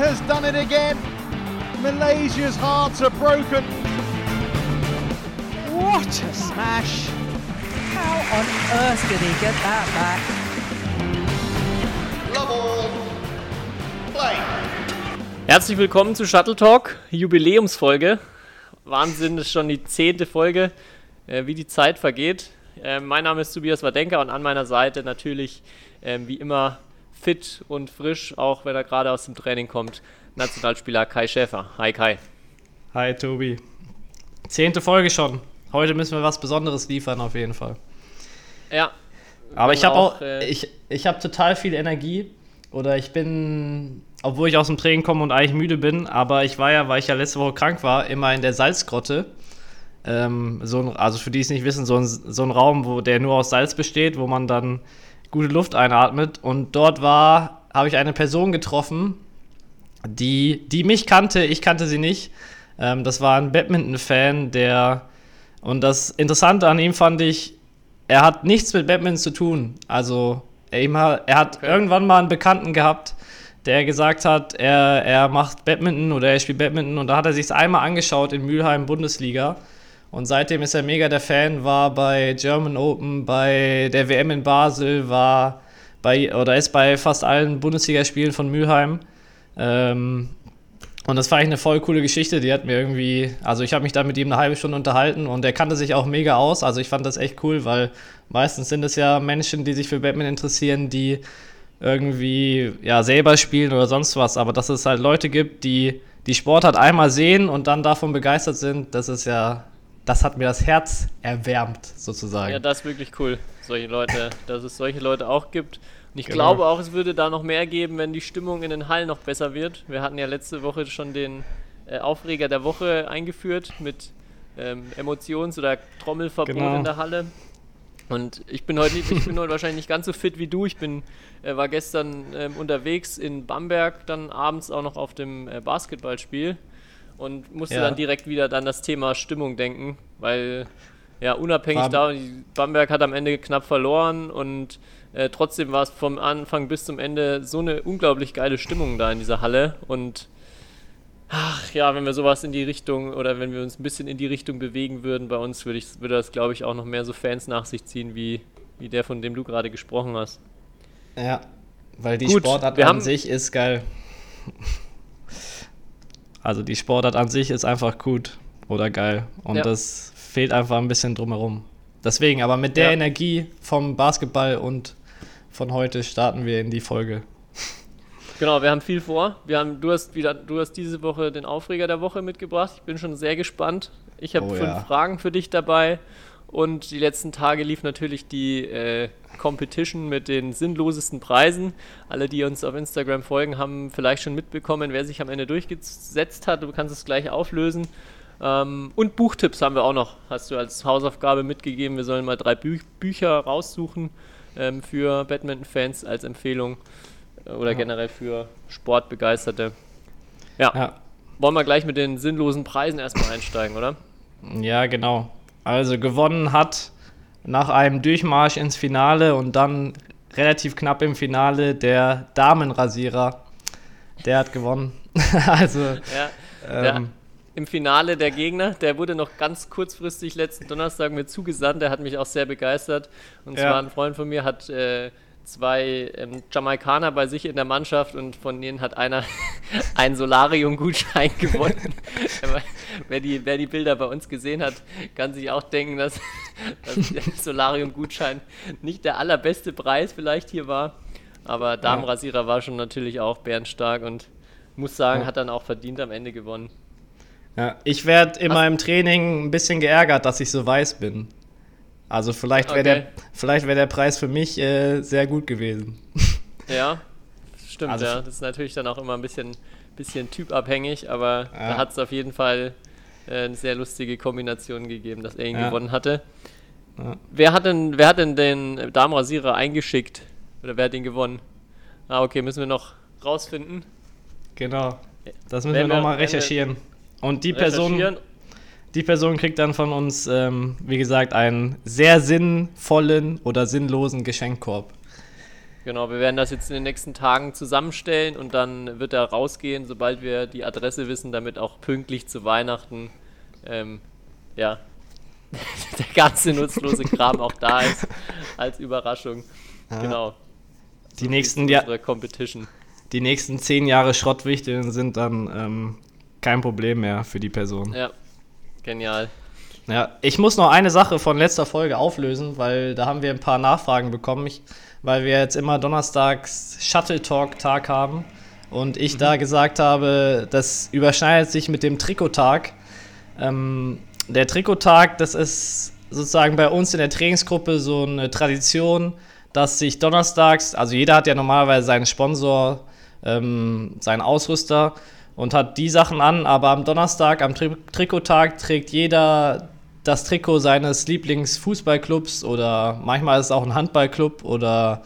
has done it again. Malaysia's hearts are broken. What a smash! How on earth did he get that back? Level. Play. Herzlich willkommen zu Shuttle Talk, Jubiläumsfolge. Wahnsinn, das ist schon die zehnte Folge, äh, wie die Zeit vergeht. Äh, mein Name ist Tobias Wadenker und an meiner Seite natürlich äh, wie immer fit und frisch, auch wenn er gerade aus dem Training kommt, Nationalspieler Kai Schäfer. Hi Kai. Hi Tobi. Zehnte Folge schon. Heute müssen wir was Besonderes liefern auf jeden Fall. Ja. Aber ich habe auch, äh, ich, ich habe total viel Energie oder ich bin, obwohl ich aus dem Training komme und eigentlich müde bin, aber ich war ja, weil ich ja letzte Woche krank war, immer in der Salzgrotte. Ähm, so ein, also für die es nicht wissen, so ein, so ein Raum, wo der nur aus Salz besteht, wo man dann gute Luft einatmet. Und dort war, habe ich eine Person getroffen, die, die mich kannte, ich kannte sie nicht. Ähm, das war ein Badminton-Fan, der, und das Interessante an ihm fand ich, er hat nichts mit Badminton zu tun. Also, er, er hat irgendwann mal einen Bekannten gehabt, der gesagt hat, er, er macht Badminton oder er spielt Badminton und da hat er sich einmal angeschaut in Mülheim Bundesliga. Und seitdem ist er mega der Fan, war bei German Open, bei der WM in Basel, war bei oder ist bei fast allen Bundesligaspielen von Mülheim. Ähm, und das fand ich eine voll coole Geschichte. Die hat mir irgendwie, also ich habe mich da mit ihm eine halbe Stunde unterhalten und er kannte sich auch mega aus. Also ich fand das echt cool, weil meistens sind es ja Menschen, die sich für Batman interessieren, die irgendwie ja selber spielen oder sonst was. Aber dass es halt Leute gibt, die die Sportart einmal sehen und dann davon begeistert sind, das ist ja, das hat mir das Herz erwärmt sozusagen. Ja, das ist wirklich cool, solche Leute, dass es solche Leute auch gibt. Und ich Genau. glaube auch, es würde da noch mehr geben, wenn die Stimmung in den Hallen noch besser wird. Wir hatten ja letzte Woche schon den äh, Aufreger der Woche eingeführt mit ähm, Emotions- oder Trommelverbot Genau. in der Halle. Und ich bin heute, ich bin heute wahrscheinlich nicht ganz so fit wie du. Ich bin, äh, war gestern ähm, unterwegs in Bamberg, dann abends auch noch auf dem äh, Basketballspiel und musste Ja. dann direkt wieder an das Thema Stimmung denken, weil ja unabhängig War- da, Bamberg hat am Ende knapp verloren und äh, trotzdem war es vom Anfang bis zum Ende so eine unglaublich geile Stimmung da in dieser Halle und ach ja, wenn wir sowas in die Richtung oder wenn wir uns ein bisschen in die Richtung bewegen würden bei uns, würde ich, würde das glaube ich auch noch mehr so Fans nach sich ziehen wie, wie der, von dem du gerade gesprochen hast. Ja, weil die Gut, Sportart an haben- sich ist geil. Also die Sportart an sich ist einfach gut oder geil. Und Ja. das fehlt einfach ein bisschen drumherum. Deswegen, aber mit der Ja. Energie vom Basketball und von heute starten wir in die Folge. Genau, wir haben viel vor. Wir haben, du hast wieder, du hast diese Woche den Aufreger der Woche mitgebracht. Ich bin schon sehr gespannt. Ich habe Oh fünf ja. Fragen für dich dabei. Und die letzten Tage lief natürlich die äh, Competition mit den sinnlosesten Preisen. Alle, die uns auf Instagram folgen, haben vielleicht schon mitbekommen, wer sich am Ende durchgesetzt hat. Du kannst es gleich auflösen. Ähm, und Buchtipps haben wir auch noch. Hast du als Hausaufgabe mitgegeben. Wir sollen mal drei Bü Bücher raussuchen ähm, für Badminton-Fans als Empfehlung äh, oder generell für Sportbegeisterte. Ja. Ja, wollen wir gleich mit den sinnlosen Preisen erstmal einsteigen, oder? ja genau. Also gewonnen hat nach einem Durchmarsch ins Finale und dann relativ knapp im Finale der Damenrasierer. Der hat gewonnen. also, Ja. Ähm, Im Finale der Gegner, der wurde noch ganz kurzfristig letzten Donnerstag mir zugesandt, der hat mich auch sehr begeistert. Und Ja. zwar ein Freund von mir hat äh, zwei ähm, Jamaikaner bei sich in der Mannschaft und von denen hat einer einen Solarium-Gutschein gewonnen. Wer, die, wer die Bilder bei uns gesehen hat, kann sich auch denken, dass, dass der Solarium-Gutschein nicht der allerbeste Preis vielleicht hier war. Aber Damenrasierer war schon natürlich auch bärenstark und muss sagen, Ja. hat dann auch verdient am Ende gewonnen. Ja, ich werde in Hast- meinem Training ein bisschen geärgert, dass ich so weiß bin. Also vielleicht wäre Okay. der, vielleicht wär der Preis für mich äh, sehr gut gewesen. Ja, stimmt, Also ja. Das ist natürlich dann auch immer ein bisschen, bisschen typabhängig, aber da Ja. hat es auf jeden Fall äh, eine sehr lustige Kombination gegeben, dass er ihn Ja. gewonnen hatte. Ja. Wer, hat denn, wer hat denn den Damenrasierer eingeschickt? Oder wer hat den gewonnen? Ah, okay, müssen wir noch rausfinden. Genau. Das müssen Wenn wir wir- nochmal recherchieren. Und die Person. Die Person kriegt dann von uns, ähm, wie gesagt, einen sehr sinnvollen oder sinnlosen Geschenkkorb. Genau, wir werden das jetzt in den nächsten Tagen zusammenstellen und dann wird er rausgehen, sobald wir die Adresse wissen, damit auch pünktlich zu Weihnachten ähm, ja, der ganze nutzlose Kram auch da ist als Überraschung. Genau. Die nächsten, ja, Unsere Competition. die nächsten zehn Jahre Schrottwichteln sind dann ähm, kein Problem mehr für die Person. Ja, genial. Ja, ich muss noch eine Sache von letzter Folge auflösen, weil da haben wir ein paar Nachfragen bekommen, ich, weil wir jetzt immer donnerstags Shuttle Talk Tag haben und ich da gesagt habe, das überschneidet sich mit dem Trikottag. Ähm, der Trikottag, das ist sozusagen bei uns in der Trainingsgruppe so eine Tradition, dass sich donnerstags, also jeder hat ja normalerweise seinen Sponsor, ähm, seinen Ausrüster und hat die Sachen an, aber am Donnerstag, am Tri Trikottag, trägt jeder das Trikot seines Lieblingsfußballclubs oder manchmal ist es auch ein Handballclub oder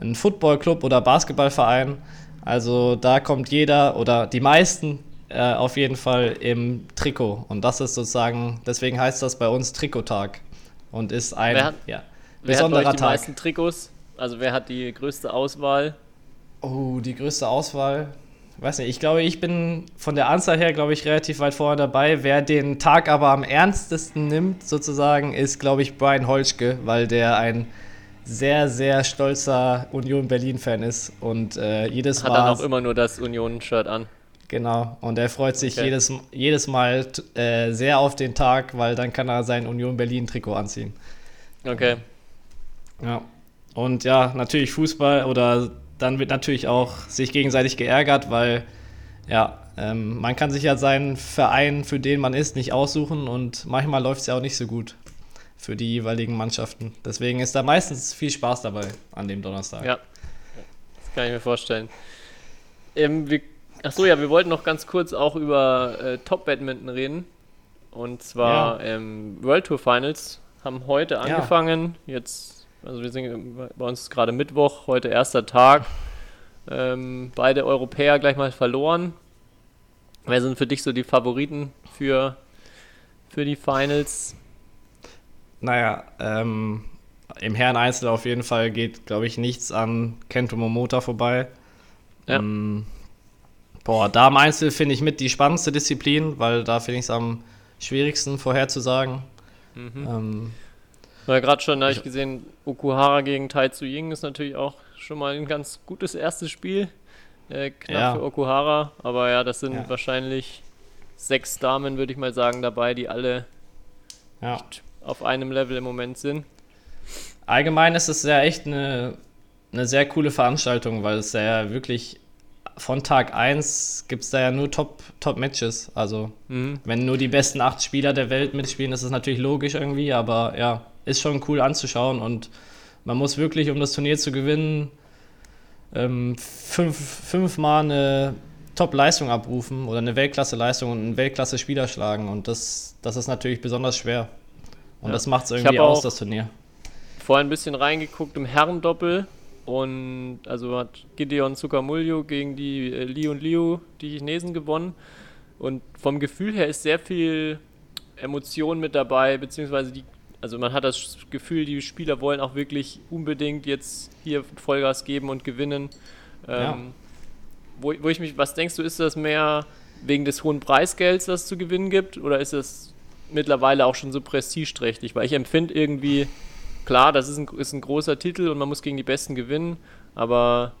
ein Footballclub oder Basketballverein. Also da kommt jeder oder die meisten äh, auf jeden Fall im Trikot. Und das ist sozusagen, deswegen heißt das bei uns Trikottag und ist ein Wer hat- ja, Wer hat bei euch die Tag. meisten Trikots? Also wer hat die größte Auswahl? Oh, die größte Auswahl. Weiß nicht, ich glaube, ich bin von der Anzahl her, glaube ich, relativ weit vorne dabei. Wer den Tag aber am ernstesten nimmt, sozusagen, ist, glaube ich, Brian Holschke, weil der ein sehr, sehr stolzer Union Berlin-Fan ist und äh, jedes Hat Mal. dann auch immer nur das Union-Shirt an. Genau, und er freut sich Okay. jedes, jedes Mal äh, sehr auf den Tag, weil dann kann er sein Union Berlin-Trikot anziehen. Okay. Ja. Und ja, natürlich Fußball oder dann wird natürlich auch sich gegenseitig geärgert, weil ja, ähm, man kann sich ja seinen Verein, für den man ist, nicht aussuchen und manchmal läuft es ja auch nicht so gut für die jeweiligen Mannschaften. Deswegen ist da meistens viel Spaß dabei an dem Donnerstag. Ja. Das kann ich mir vorstellen. Ähm, wir, achso, ja, wir wollten noch ganz kurz auch über äh, Top-Badminton reden. Und zwar ähm, World Tour Finals haben heute angefangen. Jetzt, also wir sind bei uns ist gerade Mittwoch, heute erster Tag. Ähm, beide Europäer gleich mal verloren. Wer sind für dich so die Favoriten für, für die Finals? Naja, ähm, im Herren-Einzel auf jeden Fall geht, glaube ich, nichts an Kento Momota vorbei. Ja. Ähm, boah, Damen-Einzel finde ich mit die spannendste Disziplin, weil da finde ich es am schwierigsten vorherzusagen. Mhm. Ähm, Ja, gerade schon habe ich gesehen, Okuhara gegen Tai Tzu Ying ist natürlich auch schon mal ein ganz gutes erstes Spiel. Äh, knapp Ja. für Okuhara, aber ja, das sind Ja. wahrscheinlich sechs Damen, würde ich mal sagen, dabei, die alle ja. auf einem Level im Moment sind. Allgemein ist es ja echt eine, eine sehr coole Veranstaltung, weil es ja wirklich von Tag 1 gibt es da ja nur Top- Top-Matches. also Mhm. wenn nur die besten acht Spieler der Welt mitspielen, ist es natürlich logisch irgendwie, aber ja, ist schon cool anzuschauen und man muss wirklich, um das Turnier zu gewinnen, ähm, fünf, fünfmal eine Top-Leistung abrufen oder eine Weltklasse-Leistung und einen Weltklasse-Spieler schlagen und das, das ist natürlich besonders schwer. Und Ja. das macht es irgendwie aus, das Turnier. Vorhin ein bisschen reingeguckt im Herrendoppel und also hat Gideon Zuckermuljo gegen die äh, Li und Liu, die Chinesen, gewonnen. Und vom Gefühl her ist sehr viel Emotion mit dabei, beziehungsweise die, also man hat das Gefühl, die Spieler wollen auch wirklich unbedingt jetzt hier Vollgas geben und gewinnen. Ähm, Ja. wo, wo ich mich, was denkst du, ist das mehr wegen des hohen Preisgelds, das es zu gewinnen gibt, oder ist das mittlerweile auch schon so prestigeträchtig? Weil ich empfinde irgendwie, klar, das ist ein, ist ein großer Titel und man muss gegen die Besten gewinnen, aber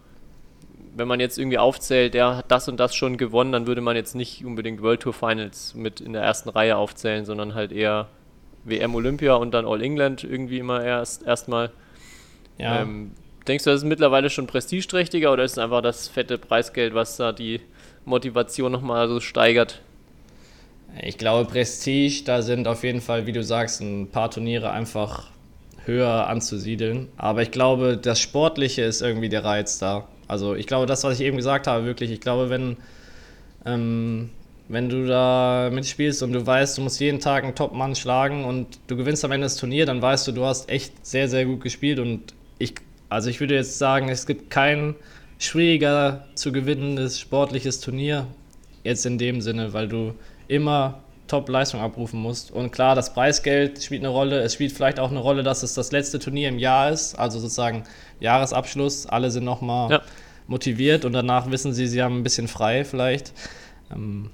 wenn man jetzt irgendwie aufzählt, der hat das und das schon gewonnen, dann würde man jetzt nicht unbedingt World Tour Finals mit in der ersten Reihe aufzählen, sondern halt eher WM Olympia und dann All England irgendwie immer erst erstmal. Ja. Ähm, denkst du, das ist mittlerweile schon prestigeträchtiger oder ist es einfach das fette Preisgeld, was da die Motivation nochmal so steigert? Ich glaube, Prestige, da sind auf jeden Fall, wie du sagst, ein paar Turniere einfach höher anzusiedeln. Aber ich glaube, das Sportliche ist irgendwie der Reiz da. Also ich glaube, das, was ich eben gesagt habe, wirklich, ich glaube, wenn, ähm, wenn du da mitspielst und du weißt, du musst jeden Tag einen Top-Mann schlagen und du gewinnst am Ende das Turnier, dann weißt du, du hast echt sehr, sehr gut gespielt. Und ich, also ich würde jetzt sagen, es gibt kein schwieriger zu gewinnendes sportliches Turnier, jetzt in dem Sinne, weil du immer Top-Leistung abrufen musst. Und klar, das Preisgeld spielt eine Rolle. Es spielt vielleicht auch eine Rolle, dass es das letzte Turnier im Jahr ist, also sozusagen Jahresabschluss. Alle sind nochmal Ja. motiviert und danach wissen sie, sie haben ein bisschen frei vielleicht. Ähm,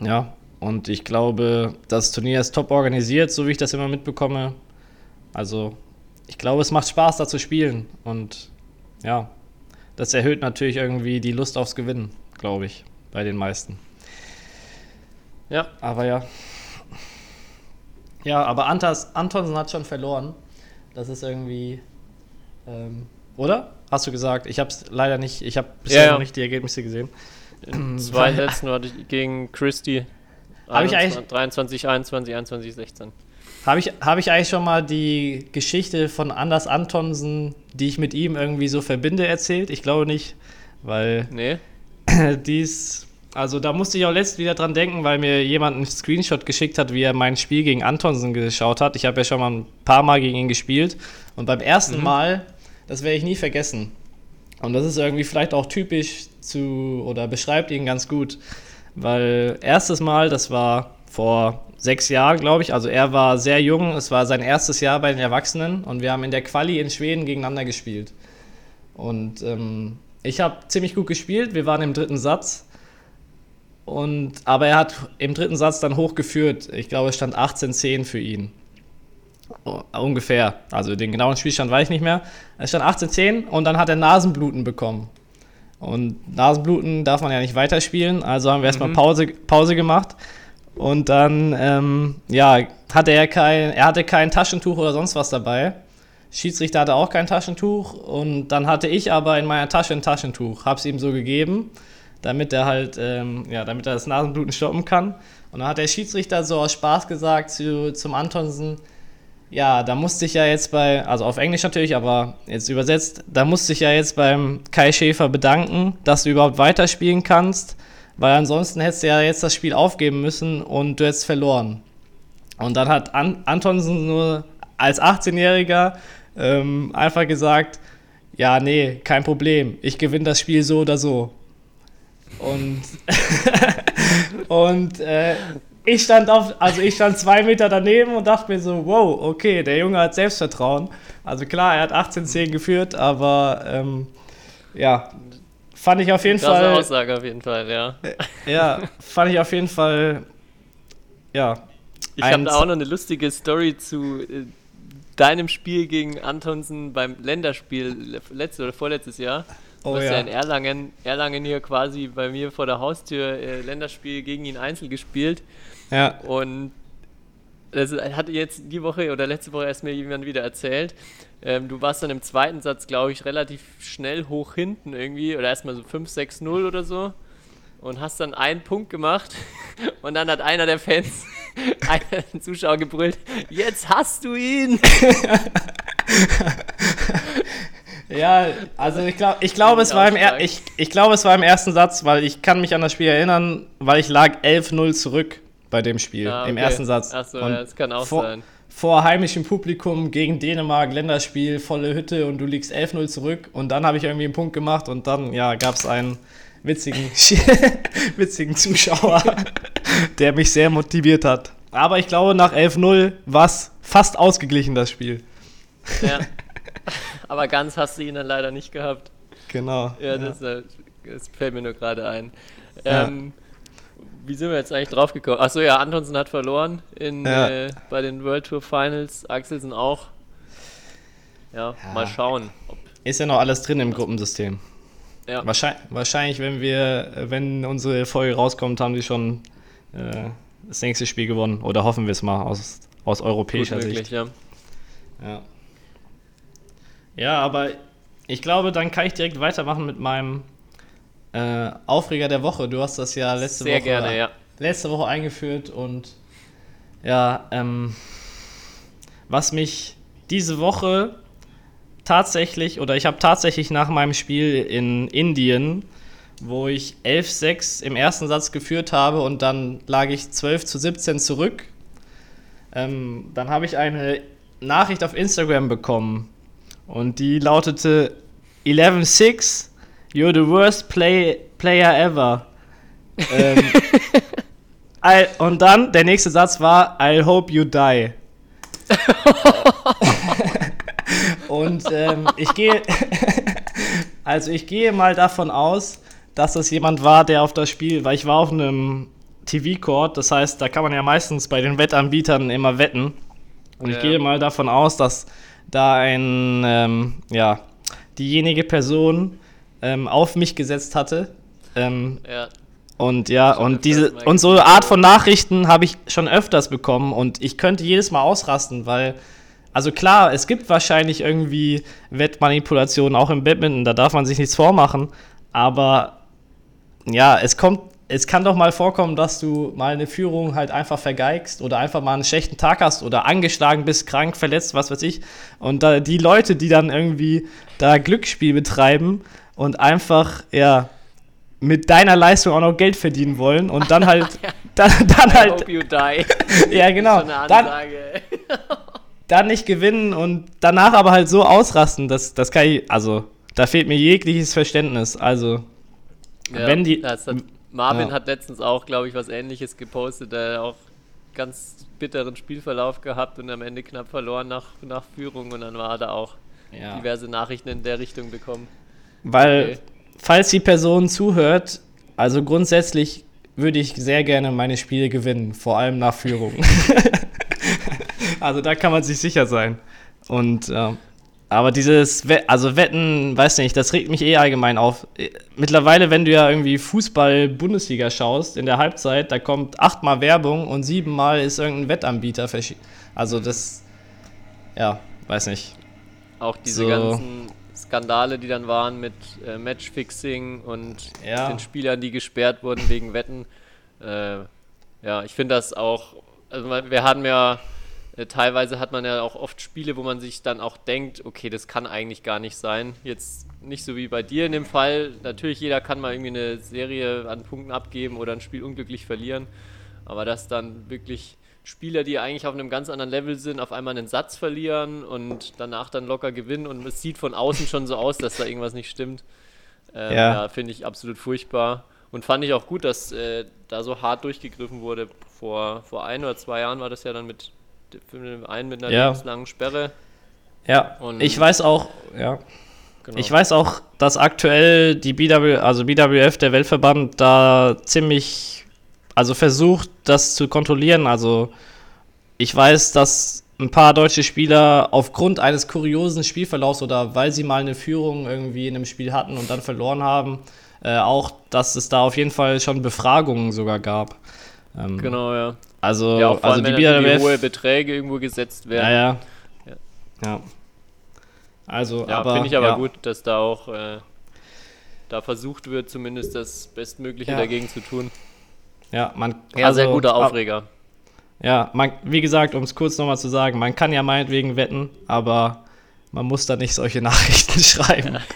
ja, und ich glaube, das Turnier ist top organisiert, so wie ich das immer mitbekomme. Also, ich glaube, es macht Spaß, da zu spielen. Und ja, das erhöht natürlich irgendwie die Lust aufs Gewinnen, glaube ich, bei den meisten. Ja, Aber ja. Ja, aber Antas, Antonsen hat schon verloren. Das ist irgendwie. Ähm, oder? Hast du gesagt? Ich habe es leider nicht. Ich habe bisher Ja, ja. noch nicht die Ergebnisse gesehen. In zwei Sätzen hatte ich gegen Christie. Hab ich 21, eigentlich- 23, 21, 21, 16. Habe ich, hab ich eigentlich schon mal die Geschichte von Anders Antonsen, die ich mit ihm irgendwie so verbinde, erzählt? Ich glaube nicht, weil Nee? dies. Also da musste ich auch letzt wieder dran denken, weil mir jemand einen Screenshot geschickt hat, wie er mein Spiel gegen Antonsen geschaut hat. Ich habe ja schon mal ein paar Mal gegen ihn gespielt. Und beim ersten Mal, das werde ich nie vergessen. Und das ist irgendwie vielleicht auch typisch zu oder beschreibt ihn ganz gut. Weil erstes Mal, das war vor sechs Jahren, glaube ich. Also er war sehr jung, es war sein erstes Jahr bei den Erwachsenen und wir haben in der Quali in Schweden gegeneinander gespielt. Und ähm, ich habe ziemlich gut gespielt, wir waren im dritten Satz. Und, aber er hat im dritten Satz dann hochgeführt. Ich glaube, es stand 18-10 für ihn. Ungefähr. Also den genauen Spielstand weiß ich nicht mehr. Es stand 18-10 und dann hat er Nasenbluten bekommen. Und Nasenbluten darf man ja nicht weiterspielen, also haben wir erstmal Pause, Pause gemacht. Und dann, ähm, ja, hatte er kein, er hatte kein Taschentuch oder sonst was dabei. Schiedsrichter hatte auch kein Taschentuch und dann hatte ich aber in meiner Tasche ein Taschentuch, hab's ihm so gegeben, damit er halt, ähm, ja, damit er das Nasenbluten stoppen kann. Und dann hat der Schiedsrichter so aus Spaß gesagt zu, zum Antonsen, ja, da musste ich ja jetzt bei, also auf Englisch natürlich, aber jetzt übersetzt, da musste ich ja jetzt beim Kai Schäfer bedanken, dass du überhaupt weiterspielen kannst, weil ansonsten hättest du ja jetzt das Spiel aufgeben müssen und du hättest verloren. Und dann hat An Antonsen nur als 18-Jähriger ähm, einfach gesagt, ja, nee, kein Problem, ich gewinne das Spiel so oder so. Und, und äh, ich stand auf, also ich stand zwei Meter daneben und dachte mir so, wow, okay, der Junge hat Selbstvertrauen. Also klar, er hat 18-10 geführt, aber ähm, ja, fand ich auf jeden Krasse Fall. Aussage auf jeden Fall, ja. Ja, fand ich auf jeden Fall. Ja. Ich habe da auch noch eine lustige Story zu äh, deinem Spiel gegen Antonsen beim Länderspiel le- letztes oder vorletztes Jahr. Du Oh hast ja. ja. in Erlangen, Erlangen hier quasi bei mir vor der Haustür äh, Länderspiel gegen ihn einzeln gespielt. Ja. Und das hatte jetzt die Woche oder letzte Woche erst mir jemand wieder erzählt. Ähm, du warst dann im zweiten Satz, glaube ich, relativ schnell hoch hinten irgendwie oder erstmal so 5-6-0 oder so und hast dann einen Punkt gemacht und dann hat einer der Fans, einer der Zuschauer gebrüllt, jetzt hast du ihn! Ja, also ich glaube, ich glaube, es war im er ich, ich glaube, es war im ersten Satz, weil ich kann mich an das Spiel erinnern, weil ich lag 11-0 zurück bei dem Spiel Ah, im okay. ersten Satz. Ach so, Und ja, das kann auch vor, sein. Vor heimischem Publikum gegen Dänemark, Länderspiel, volle Hütte und du liegst 11-0 zurück und dann habe ich irgendwie einen Punkt gemacht und dann, ja, gab es einen witzigen, witzigen Zuschauer, der mich sehr motiviert hat. Aber ich glaube, nach 11-0 war es fast ausgeglichen, das Spiel. Ja. Aber ganz hast du ihn dann leider nicht gehabt. Genau. Ja, Das, äh, das fällt mir nur gerade ein. Ja. Ähm, wie sind wir jetzt eigentlich drauf gekommen? Achso, ja, Antonsen hat verloren in, Ja. äh, bei den World Tour Finals. Axelsen auch. Ja, Ja. mal schauen. Ist ja noch alles drin im Gruppensystem. ja. Wahrscheinlich, wahrscheinlich, wenn wir, wenn unsere Folge rauskommt, haben die schon äh, das nächste Spiel gewonnen. Oder hoffen wir es mal aus, aus gut europäischer möglich, Sicht. ja. Ja. ja, aber ich glaube, dann kann ich direkt weitermachen mit meinem äh, Aufreger der Woche. Du hast das ja letzte Sehr Woche gerne, ja. letzte Woche eingeführt und ja, ähm, was mich diese Woche tatsächlich, oder ich habe tatsächlich nach meinem Spiel in Indien, wo ich 11-6 im ersten Satz geführt habe und dann lag ich 12 zu 17 zurück, ähm, dann habe ich eine Nachricht auf Instagram bekommen und die lautete 11-6, you're the worst play player ever. ähm, I, und dann, der nächste Satz war, I hope you die. und ähm, ich gehe, also ich gehe mal davon aus, dass das jemand war, der auf das Spiel, weil ich war auf einem TV-Court, das heißt, da kann man ja meistens bei den Wettanbietern immer wetten. Und ich Ja. gehe mal davon aus, dass da ein, ähm, ja, diejenige Person ähm, auf mich gesetzt hatte. Ähm, Ja, und ja, Schon und diese und so eine Art von Nachrichten habe ich schon öfters bekommen und ich könnte jedes Mal ausrasten, weil also klar, es gibt wahrscheinlich irgendwie Wettmanipulationen auch im Badminton, da darf man sich nichts vormachen, aber ja, es kommt es kann doch mal vorkommen, dass du mal eine Führung halt einfach vergeigst oder einfach mal einen schlechten Tag hast oder angeschlagen bist, krank, verletzt, was weiß ich. Und da, die Leute, die dann irgendwie da Glücksspiel betreiben und einfach, ja, mit deiner Leistung auch noch Geld verdienen wollen und dann halt, dann, dann I halt, hope you die. ja genau, dann, dann nicht gewinnen und danach aber halt so ausrasten, das, das kann ich, also, da fehlt mir jegliches Verständnis, also, Ja, wenn die, das hat, Marvin ja. hat letztens auch, glaube ich, was ähnliches gepostet, der auch ganz bitteren Spielverlauf gehabt und am Ende knapp verloren nach, nach Führung und dann war er da auch ja. diverse Nachrichten in der Richtung bekommen. Weil, Okay. falls die Person zuhört, also grundsätzlich würde ich sehr gerne meine Spiele gewinnen, vor allem nach Führung. also da kann man sich sicher sein. Und ja. aber dieses, We also Wetten, weiß nicht, das regt mich eh allgemein auf. Mittlerweile, wenn du ja irgendwie Fußball-Bundesliga schaust, in der Halbzeit, da kommt achtmal Werbung und siebenmal ist irgendein Wettanbieter verschi- Also das, ja, weiß nicht. Auch diese So. ganzen Skandale, die dann waren mit äh, Matchfixing und Ja. den Spielern, die gesperrt wurden wegen Wetten. Äh, ja, ich finde das auch, also wir hatten ja, äh, teilweise hat man ja auch oft Spiele, wo man sich dann auch denkt, okay, das kann eigentlich gar nicht sein. Jetzt nicht so wie bei dir in dem Fall. Natürlich, jeder kann mal irgendwie eine Serie an Punkten abgeben oder ein Spiel unglücklich verlieren. Aber dass dann wirklich Spieler, die eigentlich auf einem ganz anderen Level sind, auf einmal einen Satz verlieren und danach dann locker gewinnen und es sieht von außen schon so aus, dass da irgendwas nicht stimmt. Ähm, Ja. ja, finde ich absolut furchtbar. Und fand ich auch gut, dass äh, da so hart durchgegriffen wurde. Vor, vor ein oder zwei Jahren war das ja dann mit den einen mit einer Ja. lebenslangen Sperre. Ja, Und- ich weiß auch, ja. Genau. Ich weiß auch, dass aktuell die BW, also BWF, der Weltverband, da ziemlich, also versucht, das zu kontrollieren. Also ich weiß, dass ein paar deutsche Spieler aufgrund eines kuriosen Spielverlaufs oder weil sie mal eine Führung irgendwie in einem Spiel hatten und dann verloren haben, äh, auch, dass es da auf jeden Fall schon Befragungen sogar gab. Ähm, Genau, ja. Also, Ja, vor also allem, die wenn BWF, hohe Beträge irgendwo gesetzt werden. ja, ja, Ja. ja. Also, Ja, finde ich aber ja. gut, dass da auch äh, da versucht wird, zumindest das Bestmögliche dagegen zu tun. Ja, man, Ja, sehr also, guter ab- Aufreger. Ja, man, wie gesagt, um es kurz nochmal zu sagen, man kann ja meinetwegen wetten, aber man muss da nicht solche Nachrichten schreiben.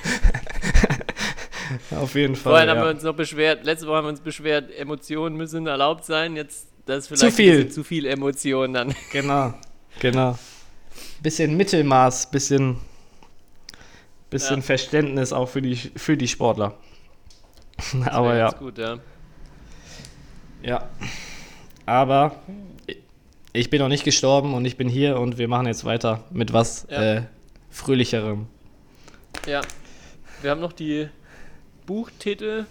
Auf jeden Fall. Vorhin haben wir Ja. uns noch beschwert, letzte Woche haben wir uns beschwert, Emotionen müssen erlaubt sein. Jetzt das ist vielleicht Zu viel. Zu viel Emotionen dann. Genau, genau. Bisschen Mittelmaß, bisschen, bisschen Ja. Verständnis auch für die, für die Sportler. aber Wäre ja. Gut, ja. Ja. Aber ich bin noch nicht gestorben und ich bin hier und wir machen jetzt weiter mit was Ja. äh, Fröhlicherem. Ja. Wir haben noch die Buchtitel,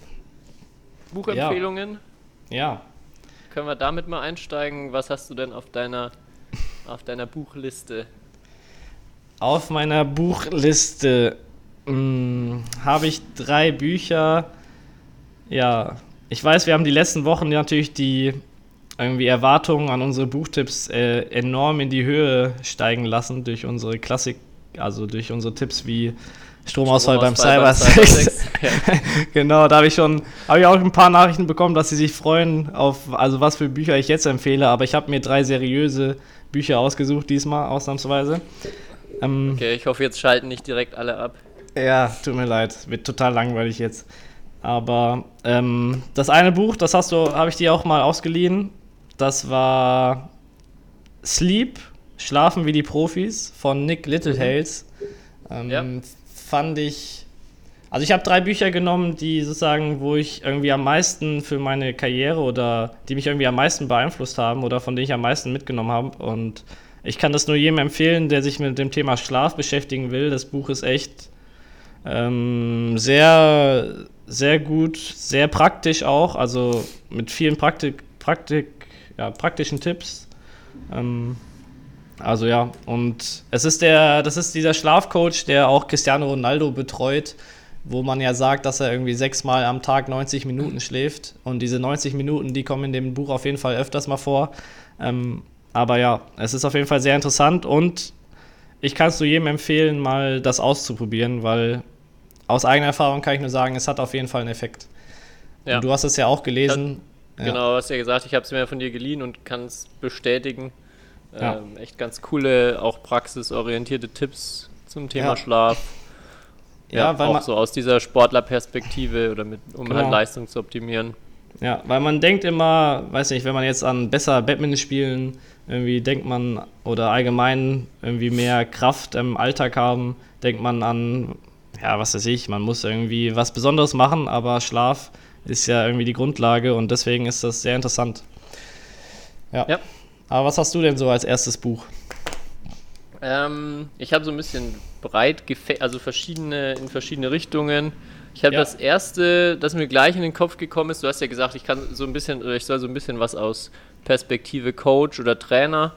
Buchempfehlungen. Ja. Können wir damit mal einsteigen? Was hast du denn auf deiner auf deiner Buchliste? Auf meiner Buchliste mh, habe ich drei Bücher. Ja, ich weiß, wir haben die letzten Wochen natürlich die irgendwie Erwartungen an unsere Buchtipps äh, enorm in die Höhe steigen lassen durch unsere Klassik, also durch unsere Tipps wie Stromausfall, beim Stromausfall Cybersex. Ja. genau, da habe ich schon, habe ich auch ein paar Nachrichten bekommen, dass sie sich freuen auf, also was für Bücher ich jetzt empfehle, aber ich habe mir drei seriöse Bücher ausgesucht diesmal, ausnahmsweise. Ähm, Okay, ich hoffe, jetzt schalten nicht direkt alle ab. ja, tut mir leid, wird total langweilig jetzt. Aber ähm, das eine Buch, das hast du, habe ich dir auch mal ausgeliehen. Das war Sleep, Schlafen wie die Profis von Nick Littlehales. Ähm, Ja. Fand ich, Also ich habe drei Bücher genommen, die sozusagen, wo ich irgendwie am meisten für meine Karriere oder die mich irgendwie am meisten beeinflusst haben oder von denen ich am meisten mitgenommen habe. Und ich kann das nur jedem empfehlen, der sich mit dem Thema Schlaf beschäftigen will. Das Buch ist echt ähm, sehr, sehr gut, sehr praktisch auch, also mit vielen Praktik, Praktik, ja, praktischen Tipps. Ähm, also ja, und es ist der, das ist dieser Schlafcoach, der auch Cristiano Ronaldo betreut wo man ja sagt, dass er irgendwie sechsmal am Tag 90 Minuten schläft. Und diese 90 Minuten, die kommen in dem Buch auf jeden Fall öfters mal vor. Ähm, aber ja, es ist auf jeden Fall sehr interessant und ich kann es nur jedem empfehlen, mal das auszuprobieren, weil aus eigener Erfahrung kann ich nur sagen, es hat auf jeden Fall einen Effekt. Ja. du hast es ja auch gelesen. Ja, genau, du hast ja gesagt, ich habe es mir von dir geliehen und kann es bestätigen. Ja. Ähm, echt ganz coole, auch praxisorientierte Tipps zum Thema ja. Schlaf. Ja, ja weil auch man, so aus dieser Sportlerperspektive oder mit, um genau. halt Leistung zu optimieren. Ja, weil man denkt immer, weiß nicht, wenn man jetzt an besser Badminton spielen, irgendwie denkt man, oder allgemein irgendwie mehr Kraft im Alltag haben, denkt man an, ja, was weiß ich, man muss irgendwie was Besonderes machen, aber Schlaf ist ja irgendwie die Grundlage und deswegen ist das sehr interessant. Ja. ja. Aber was hast du denn so als erstes Buch? Ähm, ich habe so ein bisschen breit, also verschiedene in verschiedene Richtungen. Ich habe ja. das erste, das mir gleich in den Kopf gekommen ist. Du hast ja gesagt, ich kann so ein bisschen, oder ich soll so ein bisschen was aus Perspektive Coach oder Trainer.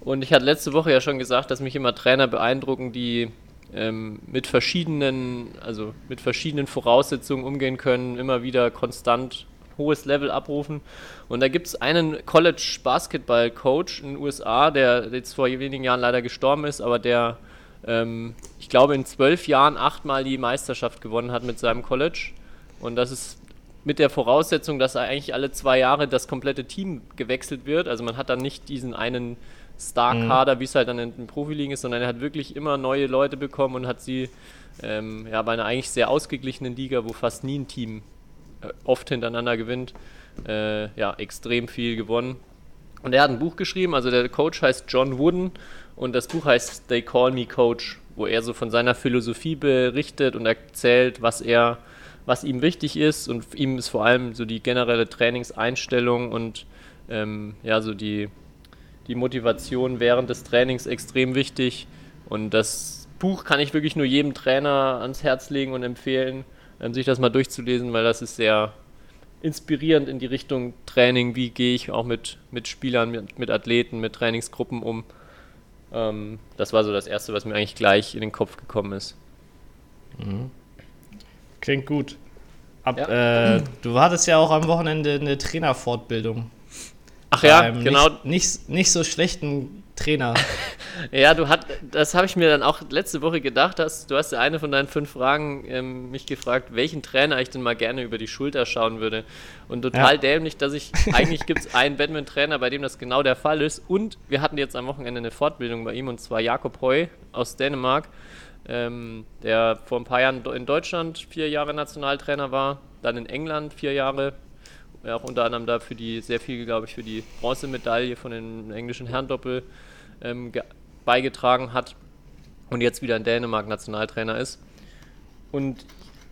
Und ich hatte letzte Woche ja schon gesagt, dass mich immer Trainer beeindrucken, die ähm, mit verschiedenen, also mit verschiedenen Voraussetzungen umgehen können, immer wieder konstant hohes Level abrufen. Und da gibt es einen College Basketball Coach in den USA, der jetzt vor wenigen Jahren leider gestorben ist, aber der, ähm, ich glaube, in zwölf Jahren achtmal die Meisterschaft gewonnen hat mit seinem College. Und das ist mit der Voraussetzung, dass eigentlich alle zwei Jahre das komplette Team gewechselt wird. Also man hat dann nicht diesen einen Star-Kader, mhm. wie es halt dann in den Profiligen ist, sondern er hat wirklich immer neue Leute bekommen und hat sie ähm, ja, bei einer eigentlich sehr ausgeglichenen Liga, wo fast nie ein Team äh, oft hintereinander gewinnt, äh, ja, extrem viel gewonnen. Und er hat ein Buch geschrieben, also der Coach heißt John Wooden und das Buch heißt They Call Me Coach, wo er so von seiner Philosophie berichtet und erzählt, was er, was ihm wichtig ist und ihm ist vor allem so die generelle Trainingseinstellung und ähm, ja, so die, die Motivation während des Trainings extrem wichtig und das Buch kann ich wirklich nur jedem Trainer ans Herz legen und empfehlen ähm, sich das mal durchzulesen, weil das ist sehr inspirierend in die Richtung Training. Wie gehe ich auch mit, mit Spielern, mit, mit Athleten, mit Trainingsgruppen um? Ähm, das war so das Erste, was mir eigentlich gleich in den Kopf gekommen ist. Mhm. Klingt gut. Ab, ja. äh, du hattest ja auch am Wochenende eine Trainerfortbildung. Ach ja, genau. Nicht, nicht, nicht so schlechten Trainer. ja, du hat, das habe ich mir dann auch letzte Woche gedacht. Hast, du hast ja eine von deinen fünf Fragen ähm, mich gefragt, welchen Trainer ich denn mal gerne über die Schulter schauen würde. Und total ja. dämlich, dass ich, eigentlich gibt es einen Badminton-Trainer, bei dem das genau der Fall ist. Und wir hatten jetzt am Wochenende eine Fortbildung bei ihm, und zwar Jakob Heu aus Dänemark, ähm, der vor ein paar Jahren in Deutschland vier Jahre Nationaltrainer war, dann in England vier Jahre ja, auch unter anderem da für die, sehr viel, glaube ich, für die Bronzemedaille von den englischen Herrendoppel ähm, beigetragen hat und jetzt wieder in Dänemark Nationaltrainer ist. Und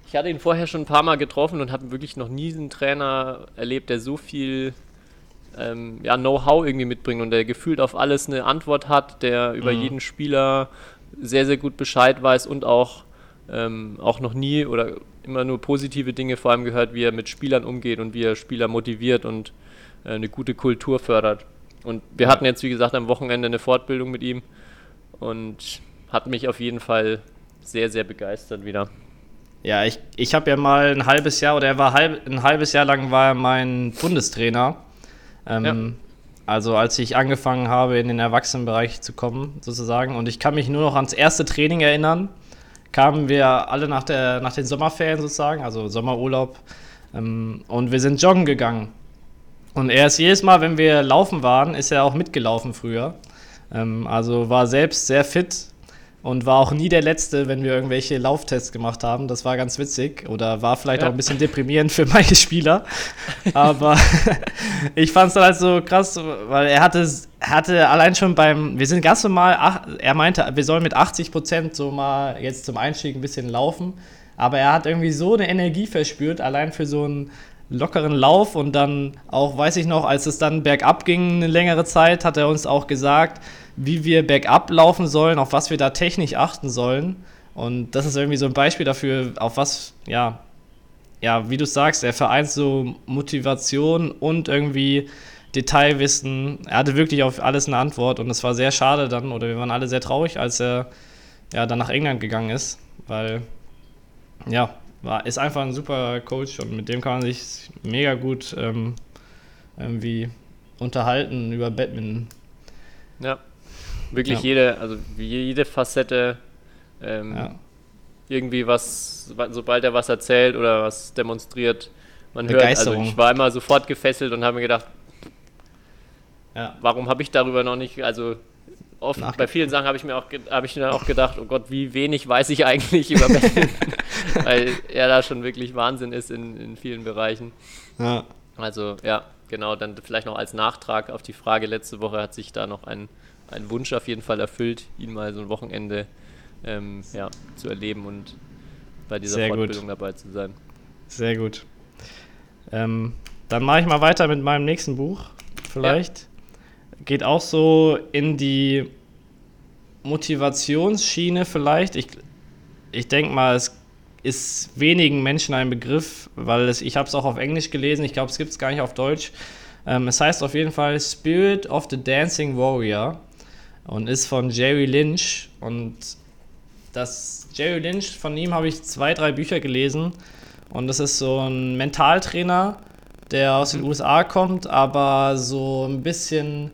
ich hatte ihn vorher schon ein paar Mal getroffen und habe wirklich noch nie einen Trainer erlebt, der so viel ähm, ja, Know-how irgendwie mitbringt und der gefühlt auf alles eine Antwort hat, der über mhm. jeden Spieler sehr, sehr gut Bescheid weiß und auch, ähm, auch noch nie oder immer nur positive Dinge vor allem gehört, wie er mit Spielern umgeht und wie er Spieler motiviert und äh, eine gute Kultur fördert. Und wir hatten jetzt, wie gesagt, am Wochenende eine Fortbildung mit ihm und hat mich auf jeden Fall sehr, sehr begeistert wieder. Ja, ich, ich habe ja mal ein halbes Jahr, oder er war halb, ein halbes Jahr lang war er mein Bundestrainer. Ähm, ja. Also als ich angefangen habe, in den Erwachsenenbereich zu kommen, sozusagen. Und ich kann mich nur noch ans erste Training erinnern kamen wir alle nach, der, nach den Sommerferien sozusagen, also Sommerurlaub, ähm, und wir sind joggen gegangen. Und er ist jedes Mal, wenn wir laufen waren, ist er auch mitgelaufen früher. Ähm, also war selbst sehr fit und war auch nie der Letzte, wenn wir irgendwelche Lauftests gemacht haben. Das war ganz witzig oder war vielleicht ja. auch ein bisschen deprimierend für meine Spieler. Aber ich fand es dann halt so krass, weil er hatte, hatte allein schon beim, wir sind ganz normal, ach, er meinte, wir sollen mit 80 Prozent so mal jetzt zum Einstieg ein bisschen laufen. aber er hat irgendwie so eine Energie verspürt, allein für so einen lockeren Lauf und dann auch, weiß ich noch, als es dann bergab ging eine längere Zeit, hat er uns auch gesagt, wie wir bergab laufen sollen, auf was wir da technisch achten sollen. Und das ist irgendwie so ein Beispiel dafür, auf was, ja, ja, wie du sagst, er vereint so Motivation und irgendwie Detailwissen. Er hatte wirklich auf alles eine Antwort und es war sehr schade dann, oder wir waren alle sehr traurig, als er ja, dann nach England gegangen ist, weil ja, war, ist einfach ein super Coach und mit dem kann man sich mega gut ähm, irgendwie unterhalten über Badminton. Ja, wirklich Ja. jede, also jede Facette ähm, Ja. irgendwie was, sobald er was erzählt oder was demonstriert, man hört. Also ich war immer sofort gefesselt und habe mir gedacht, Ja. warum habe ich darüber noch nicht, also oft, bei vielen Sachen habe ich mir auch, habe ich dann auch gedacht, oh Gott, wie wenig weiß ich eigentlich über Badminton, weil er da schon wirklich Wahnsinn ist in, in vielen Bereichen. ja. Also ja, genau, dann vielleicht noch als Nachtrag auf die Frage letzte Woche hat sich da noch ein, ein Wunsch auf jeden Fall erfüllt, ihn mal so ein Wochenende ähm, ja, zu erleben und bei dieser Sehr gut. Fortbildung dabei zu sein. Sehr gut. Ähm, dann mache ich mal weiter mit meinem nächsten Buch. Vielleicht. Geht auch so in die Motivationsschiene vielleicht. Ich, ich denke mal, es ist wenigen Menschen ein Begriff, weil es, ich habe es auch auf Englisch gelesen. Ich glaube, es gibt es gar nicht auf Deutsch. Ähm, es heißt auf jeden Fall Spirit of the Dancing Warrior und ist von Jerry Lynch. Und das Jerry Lynch, von ihm habe ich zwei, drei Bücher gelesen. Und das ist so ein Mentaltrainer, der aus den USA kommt, aber so ein bisschen,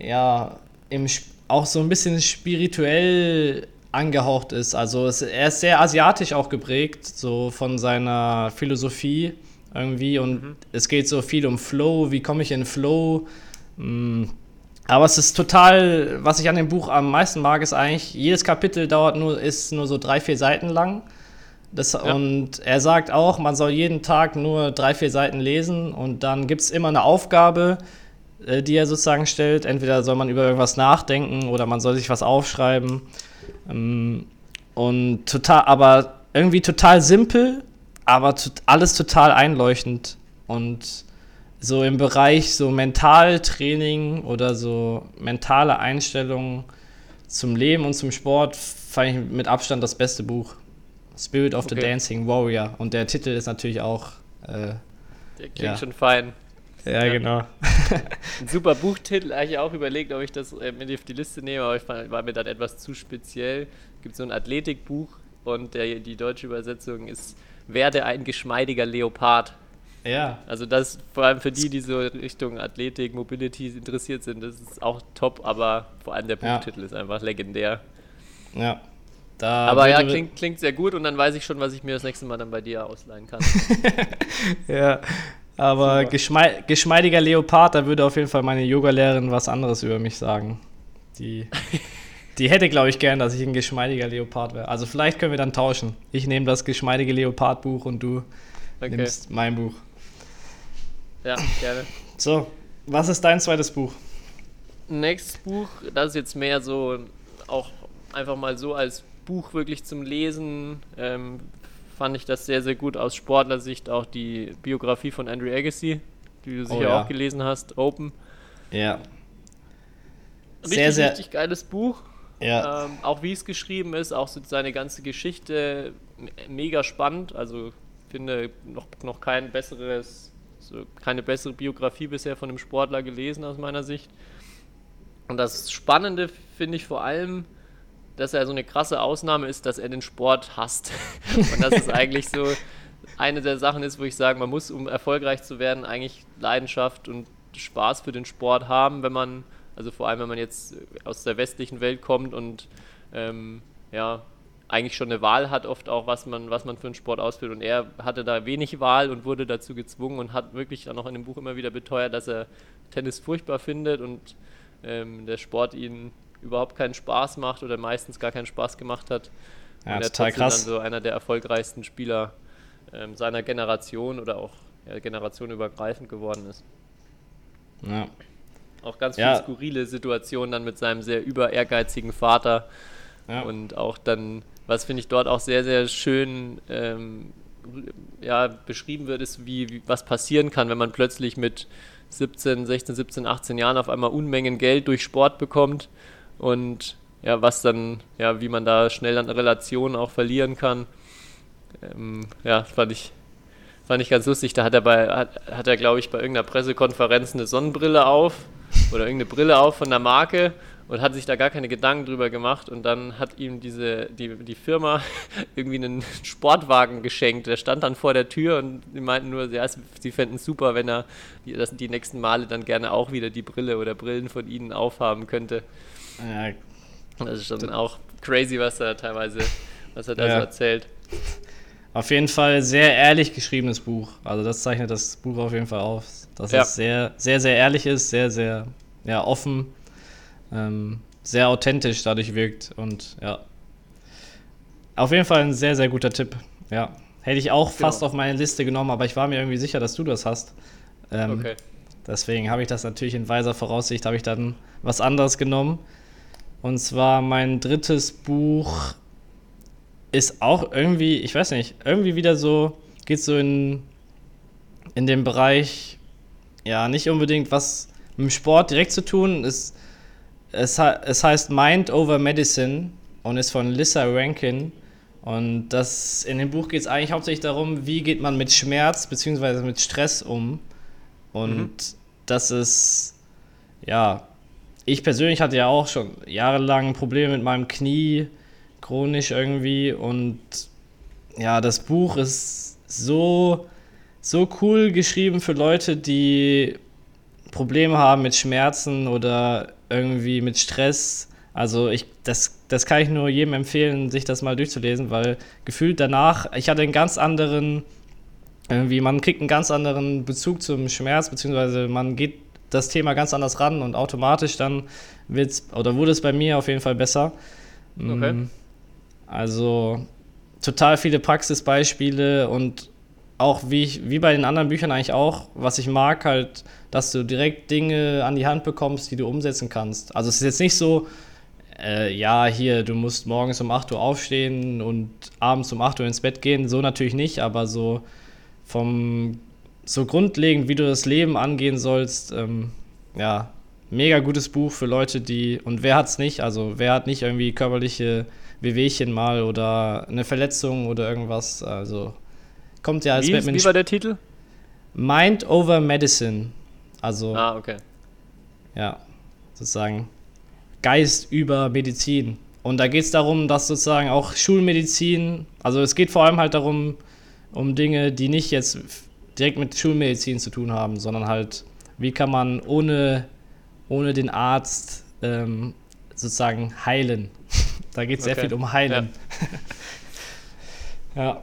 ja, im, auch so ein bisschen spirituell angehaucht ist. Also es, er ist sehr asiatisch auch geprägt, so von seiner Philosophie irgendwie. Und es geht so viel um Flow, wie komme ich in Flow. Mm. Aber es ist total, was ich an dem Buch am meisten mag, ist eigentlich, jedes Kapitel dauert nur, ist nur so drei, vier Seiten lang. Das, Ja. Und er sagt auch, man soll jeden Tag nur drei, vier Seiten lesen und dann gibt es immer eine Aufgabe, äh, die er sozusagen stellt. Entweder soll man über irgendwas nachdenken oder man soll sich was aufschreiben. Ähm, Und total, aber irgendwie total simpel, aber tot- alles total einleuchtend. Und so im Bereich so Mentaltraining oder so mentale Einstellungen zum Leben und zum Sport fand ich mit Abstand das beste Buch. Spirit of the Okay. Dancing Warrior. Und der Titel ist natürlich auch. Äh, Der klingt Ja. schon fein. Ja, Ja. genau. Ein super Buchtitel, eigentlich auch überlegt, ob ich das äh, mit auf die Liste nehme, aber ich fand, war mir dann etwas zu speziell. Gibt so ein Athletikbuch und der, die deutsche Übersetzung ist Werde ein geschmeidiger Leopard. Ja, Also das vor allem für die, die so Richtung Athletik, Mobility interessiert sind, das ist auch top, aber vor allem der Ja. Buchtitel ist einfach legendär. ja. Da Aber ja, klingt, klingt sehr gut und dann weiß ich schon, was ich mir das nächste Mal dann bei dir ausleihen kann. Ja, aber geschmei geschmeidiger Leopard, da würde auf jeden Fall meine Yogalehrerin was anderes über mich sagen. Die, die hätte, glaube ich, gern, dass ich ein geschmeidiger Leopard wäre. Also vielleicht können wir dann tauschen. Ich nehme das geschmeidige Leopard-Buch und du Okay, nimmst mein Buch. ja, gerne. So, was ist dein zweites Buch? Nächstes Buch, das ist jetzt mehr so, auch einfach mal so als Buch wirklich zum Lesen, ähm, fand ich das sehr, sehr gut aus Sportlersicht, auch die Biografie von Andrew Agassi, die du sicher ja. auch gelesen hast, Open. Ja. Richtig, Sehr, sehr- richtig geiles Buch. Ja. Ähm, auch wie es geschrieben ist, auch so seine ganze Geschichte me- mega spannend. Also finde noch, noch kein besseres, so keine bessere Biografie bisher von einem Sportler gelesen aus meiner Sicht. Und das Spannende finde ich vor allem, dass er so eine krasse Ausnahme ist, dass er den Sport hasst. Und das ist eigentlich so eine der Sachen ist, wo ich sage, man muss, um erfolgreich zu werden, eigentlich Leidenschaft und Spaß für den Sport haben, wenn man, also vor allem, wenn man jetzt aus der westlichen Welt kommt und ähm, ja, eigentlich schon eine Wahl hat, oft auch, was man, was man für einen Sport ausführt. Und er hatte da wenig Wahl und wurde dazu gezwungen und hat wirklich dann auch in dem Buch immer wieder beteuert, dass er Tennis furchtbar findet und ähm, der Sport ihn überhaupt keinen Spaß macht oder meistens gar keinen Spaß gemacht hat. Ja, und er total krass. dann so einer der erfolgreichsten Spieler ähm, seiner Generation oder auch ja, generationenübergreifend geworden ist. ja. Auch ganz Ja. viele skurrile Situationen dann mit seinem sehr über ehrgeizigen Vater, Ja. Und auch dann, was finde ich dort auch sehr, sehr schön ähm, ja, beschrieben wird, ist, wie, wie, was passieren kann, wenn man plötzlich mit 17, 16, 17, 18 Jahren auf einmal Unmengen Geld durch Sport bekommt und ja, was dann, ja, wie man da schnell an Relationen auch verlieren kann. Ähm, ja, fand ich, fand ich ganz lustig. Da hat er bei, hat, hat er, glaube ich, bei irgendeiner Pressekonferenz eine Sonnenbrille auf oder irgendeine Brille auf von der Marke und hat sich da gar keine Gedanken drüber gemacht und dann hat ihm diese, die, die Firma irgendwie einen Sportwagen geschenkt. Der stand dann vor der Tür und sie meinten nur, ja, sie fänden es super, wenn er die, das, die nächsten Male dann gerne auch wieder die Brille oder Brillen von ihnen aufhaben könnte. Ja, Das ist schon auch crazy, was er teilweise, was er da Ja. so erzählt. Auf jeden Fall sehr ehrlich geschriebenes Buch. Also das zeichnet das Buch auf jeden Fall auf. Dass Ja. es sehr, sehr, sehr ehrlich ist, sehr, sehr ja, offen, ähm, sehr authentisch dadurch wirkt und ja. Auf jeden Fall ein sehr, sehr guter Tipp. Ja. Hätte ich auch fast Genau. auf meine Liste genommen, aber ich war mir irgendwie sicher, dass du das hast. Ähm, Okay. Deswegen habe ich das natürlich in weiser Voraussicht, habe ich dann was anderes genommen. Und zwar mein drittes Buch ist auch irgendwie, ich weiß nicht, irgendwie wieder so, geht so in, in den Bereich, ja, nicht unbedingt was mit dem Sport direkt zu tun. Es, es, es heißt Mind Over Medicine und ist von Lissa Rankin. Und das, in dem Buch geht es eigentlich hauptsächlich darum, wie geht man mit Schmerz bzw. mit Stress um. Und das ist, ja, ich persönlich hatte ja auch schon jahrelang Probleme mit meinem Knie, chronisch irgendwie. Und ja, das Buch ist so, so cool geschrieben für Leute, die Probleme haben mit Schmerzen oder irgendwie mit Stress. Also ich, das, das kann ich nur jedem empfehlen, sich das mal durchzulesen, weil gefühlt danach, ich hatte einen ganz anderen, irgendwie, man kriegt einen ganz anderen Bezug zum Schmerz, beziehungsweise man geht das Thema ganz anders ran und automatisch dann wird's, oder wurde es bei mir auf jeden Fall besser. Okay. Mm, Also total viele Praxisbeispiele und auch wie ich, wie bei den anderen Büchern eigentlich auch, was ich mag, halt, dass du direkt Dinge an die Hand bekommst, die du umsetzen kannst. Also es ist jetzt nicht so, äh, ja, hier, du musst morgens um 8 Uhr aufstehen und abends um 8 Uhr ins Bett gehen, so natürlich nicht, aber so vom so grundlegend, wie du das Leben angehen sollst, ähm, ja, mega gutes Buch für Leute, die, und wer hat's nicht, also wer hat nicht irgendwie körperliche Wehwehchen mal oder eine Verletzung oder irgendwas, also kommt ja als Wie, Batman wie war der Titel? Mind over Medicine, also Ah, okay. ja, sozusagen Geist über Medizin. Und da geht es darum, dass sozusagen auch Schulmedizin, also es geht vor allem halt darum, um Dinge, die nicht jetzt direkt mit Schulmedizin zu tun haben, sondern halt, wie kann man ohne, ohne den Arzt ähm, sozusagen heilen. da geht es sehr Okay. viel um Heilen. Ja.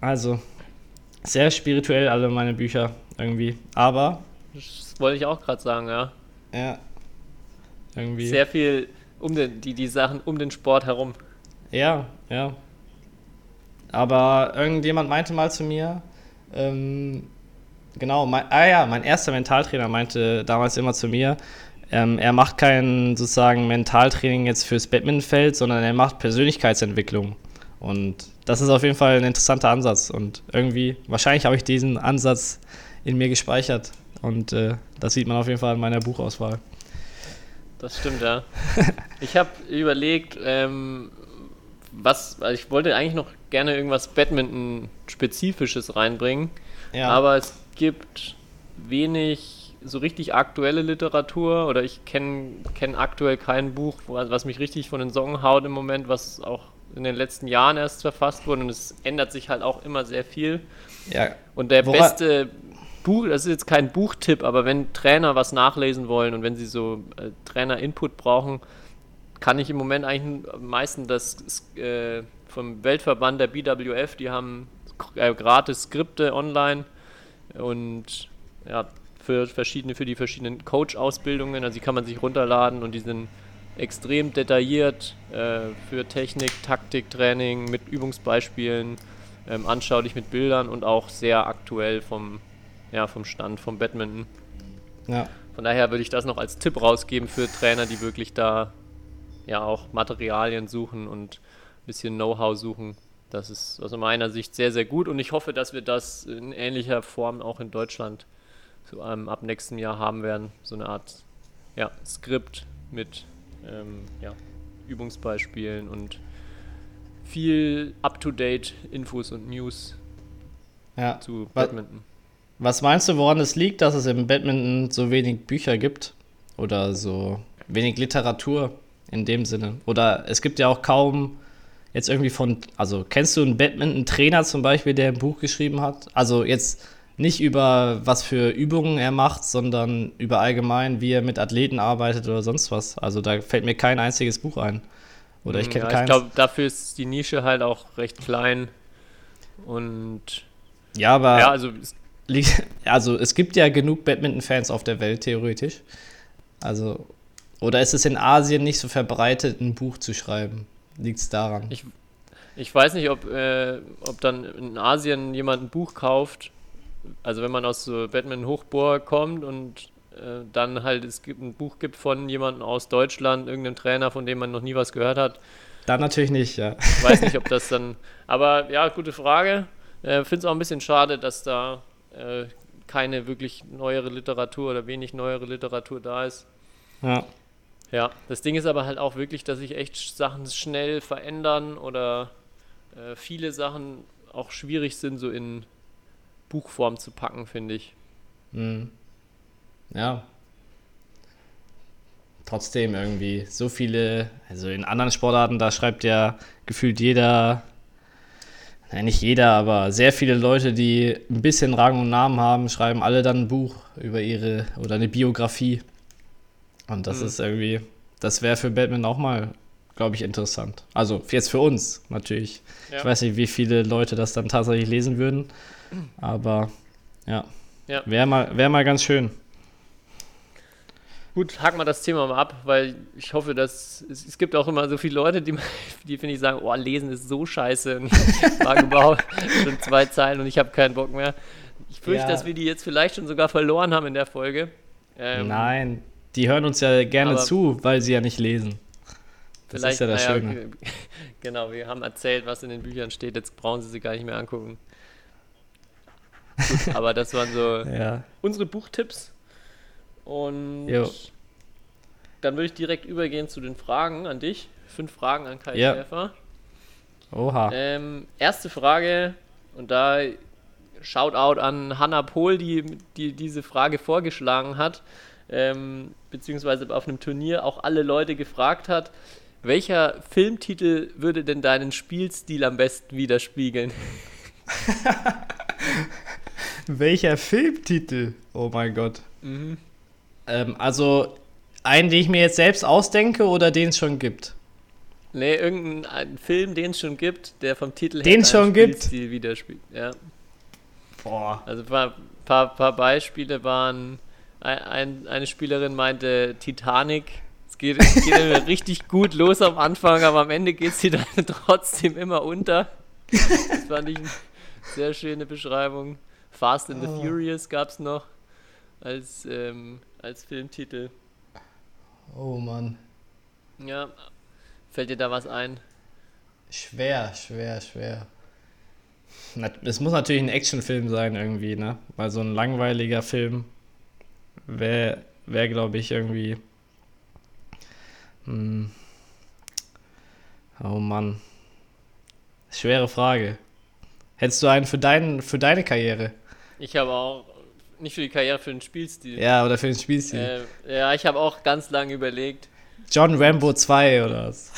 also sehr spirituell alle meine Bücher irgendwie. Aber, Das wollte ich auch gerade sagen, ja. ja, irgendwie. Sehr viel um den, die, die Sachen um den Sport herum. Ja, ja. Aber irgendjemand meinte mal zu mir, ähm, genau, mein, ah ja, mein erster Mentaltrainer meinte damals immer zu mir, ähm, er macht kein sozusagen Mentaltraining jetzt fürs Badmintonfeld, sondern er macht Persönlichkeitsentwicklung. Und das ist auf jeden Fall ein interessanter Ansatz. Und irgendwie, wahrscheinlich habe ich diesen Ansatz in mir gespeichert. Und äh, das sieht man auf jeden Fall in meiner Buchauswahl. Das stimmt, ja. Ich habe überlegt, ähm, was, also ich wollte eigentlich noch gerne irgendwas Badminton-Spezifisches reinbringen, Ja, aber es gibt wenig so richtig aktuelle Literatur oder ich kenne kenn aktuell kein Buch, was mich richtig von den Socken haut im Moment, was auch in den letzten Jahren erst verfasst wurde und es ändert sich halt auch immer sehr viel. ja, Und der Wora- beste Buch, das ist jetzt kein Buchtipp, aber wenn Trainer was nachlesen wollen und wenn sie so äh, Trainer-Input brauchen, kann ich im Moment eigentlich am meisten das äh, vom Weltverband der BWF, die haben äh, gratis Skripte online und ja, für verschiedene, für die verschiedenen Coach-Ausbildungen, also die kann man sich runterladen und die sind extrem detailliert äh, für Technik, Taktik, Training mit Übungsbeispielen, ähm, anschaulich mit Bildern und auch sehr aktuell vom, ja, vom Stand vom Badminton. ja. Von daher würde ich das noch als Tipp rausgeben für Trainer, die wirklich da ja auch Materialien suchen und ein bisschen Know-how suchen. Das ist aus meiner Sicht sehr, sehr gut und ich hoffe, dass wir das in ähnlicher Form auch in Deutschland so ähm, ab nächstem Jahr haben werden. So eine Art ja, Skript mit ähm, ja, Übungsbeispielen und viel up-to-date Infos und News Ja. zu Badminton. Was meinst du, woran es liegt, dass es im Badminton so wenig Bücher gibt? Oder so wenig Literatur in dem Sinne? Oder es gibt ja auch kaum jetzt irgendwie von, also kennst du einen Badminton-Trainer zum Beispiel, der ein Buch geschrieben hat? Also jetzt nicht über was für Übungen er macht, sondern über allgemein, wie er mit Athleten arbeitet oder sonst was. Also da fällt mir kein einziges Buch ein. Oder ich kenne ja, ich keins. glaube, dafür ist die Nische halt auch recht klein. Und ja, aber ja, also Also es gibt ja genug Badminton-Fans auf der Welt, theoretisch. Also, oder ist es in Asien nicht so verbreitet, ein Buch zu schreiben? Liegt es daran? Ich- Ich weiß nicht, ob, äh, ob dann in Asien jemand ein Buch kauft. Also wenn man aus so Batman Hochbohr kommt und äh, dann halt es gibt ein Buch gibt von jemandem aus Deutschland, irgendeinem Trainer, von dem man noch nie was gehört hat. Dann natürlich nicht, ja. Ich weiß nicht, ob das dann. Aber ja, gute Frage. Äh, Finde es auch ein bisschen schade, dass da äh, keine wirklich neuere Literatur oder wenig neuere Literatur da ist. ja. Ja, das Ding ist aber halt auch wirklich, dass sich echt Sachen schnell verändern oder äh, viele Sachen auch schwierig sind, so in Buchform zu packen, finde ich. Mhm. Ja. Trotzdem irgendwie so viele, also in anderen Sportarten, da schreibt ja gefühlt jeder, nein, nicht jeder, aber sehr viele Leute, die ein bisschen Rang und Namen haben, schreiben alle dann ein Buch über ihre oder eine Biografie. Und das Mhm. ist irgendwie, das wäre für Batman auch mal, glaube ich, interessant. Also jetzt für uns natürlich. Ich Ja. weiß nicht, wie viele Leute das dann tatsächlich lesen würden, aber ja, Ja. wäre mal, wär mal ganz schön. Gut, haken wir das Thema mal ab, weil ich hoffe, dass es, es gibt auch immer so viele Leute, die, die finde ich sagen, oh, lesen ist so scheiße und ich mag überhaupt schon zwei Zeilen und ich habe keinen Bock mehr. Ich fürchte, Ja. dass wir die jetzt vielleicht schon sogar verloren haben in der Folge. Ähm, Nein, die hören uns ja gerne aber- zu, weil sie ja nicht lesen. Das ist ja das naja, Schöne. Genau, wir haben erzählt, was in den Büchern steht, jetzt brauchen sie sie gar nicht mehr angucken. Gut, aber das waren so Ja. unsere Buchtipps. Und Jo. dann würde ich direkt übergehen zu den Fragen an dich. Fünf Fragen an Kai Ja. Schäfer. Oha. Ähm, erste Frage, und da Shoutout an Hannah Pohl, die, die diese Frage vorgeschlagen hat, ähm, beziehungsweise auf einem Turnier auch alle Leute gefragt hat, welcher Filmtitel würde denn deinen Spielstil am besten widerspiegeln? Welcher Filmtitel? Oh mein Gott. Mhm. Ähm, also einen, den ich mir jetzt selbst ausdenke oder den es schon gibt? Nee, irgendein ein Film, den es schon gibt, der vom Titel Den her schon gibt? Spielstil widerspiegelt. Ja. Boah. Also ein paar, paar, paar Beispiele waren, ein, ein, eine Spielerin meinte Titanic. Es geht, es geht immer richtig gut los am Anfang, aber am Ende geht sie dann trotzdem immer unter. Das fand ich eine sehr schöne Beschreibung. Fast and the Oh. Furious gab es noch als, ähm, als Filmtitel. Oh Mann. Ja, fällt dir da was ein? Schwer, schwer, schwer. Es muss natürlich ein Actionfilm sein irgendwie, ne? Weil so ein langweiliger Film wäre, wär, glaube ich, irgendwie. Hm. Oh Mann. Schwere Frage. Hättest du einen für, deinen, für deine Karriere? Ich habe auch, nicht für die Karriere, für den Spielstil. Ja, oder für den Spielstil? Äh, ja, ich habe auch ganz lange überlegt. John Rambo 2 oder was?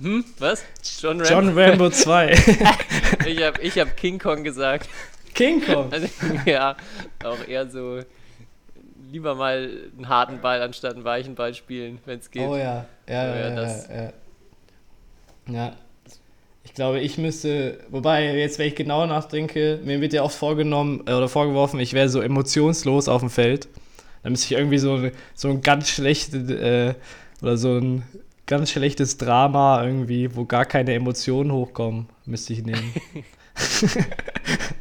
Hm? Was? John John Rambo 2. Ich habe ich hab King Kong gesagt. King Kong. Also, ja, auch eher so lieber mal einen harten Ball anstatt einen weichen Ball spielen, wenn es geht. Oh ja, ja, ja, ja, ja, ja. Ich glaube, ich müsste, wobei jetzt, wenn ich genau nachdenke, mir wird ja auch vorgenommen äh, oder vorgeworfen, ich wäre so emotionslos auf dem Feld. Da müsste ich irgendwie so, so ein ganz schlechtes äh, oder so ein ganz schlechtes Drama irgendwie, wo gar keine Emotionen hochkommen, müsste ich nehmen.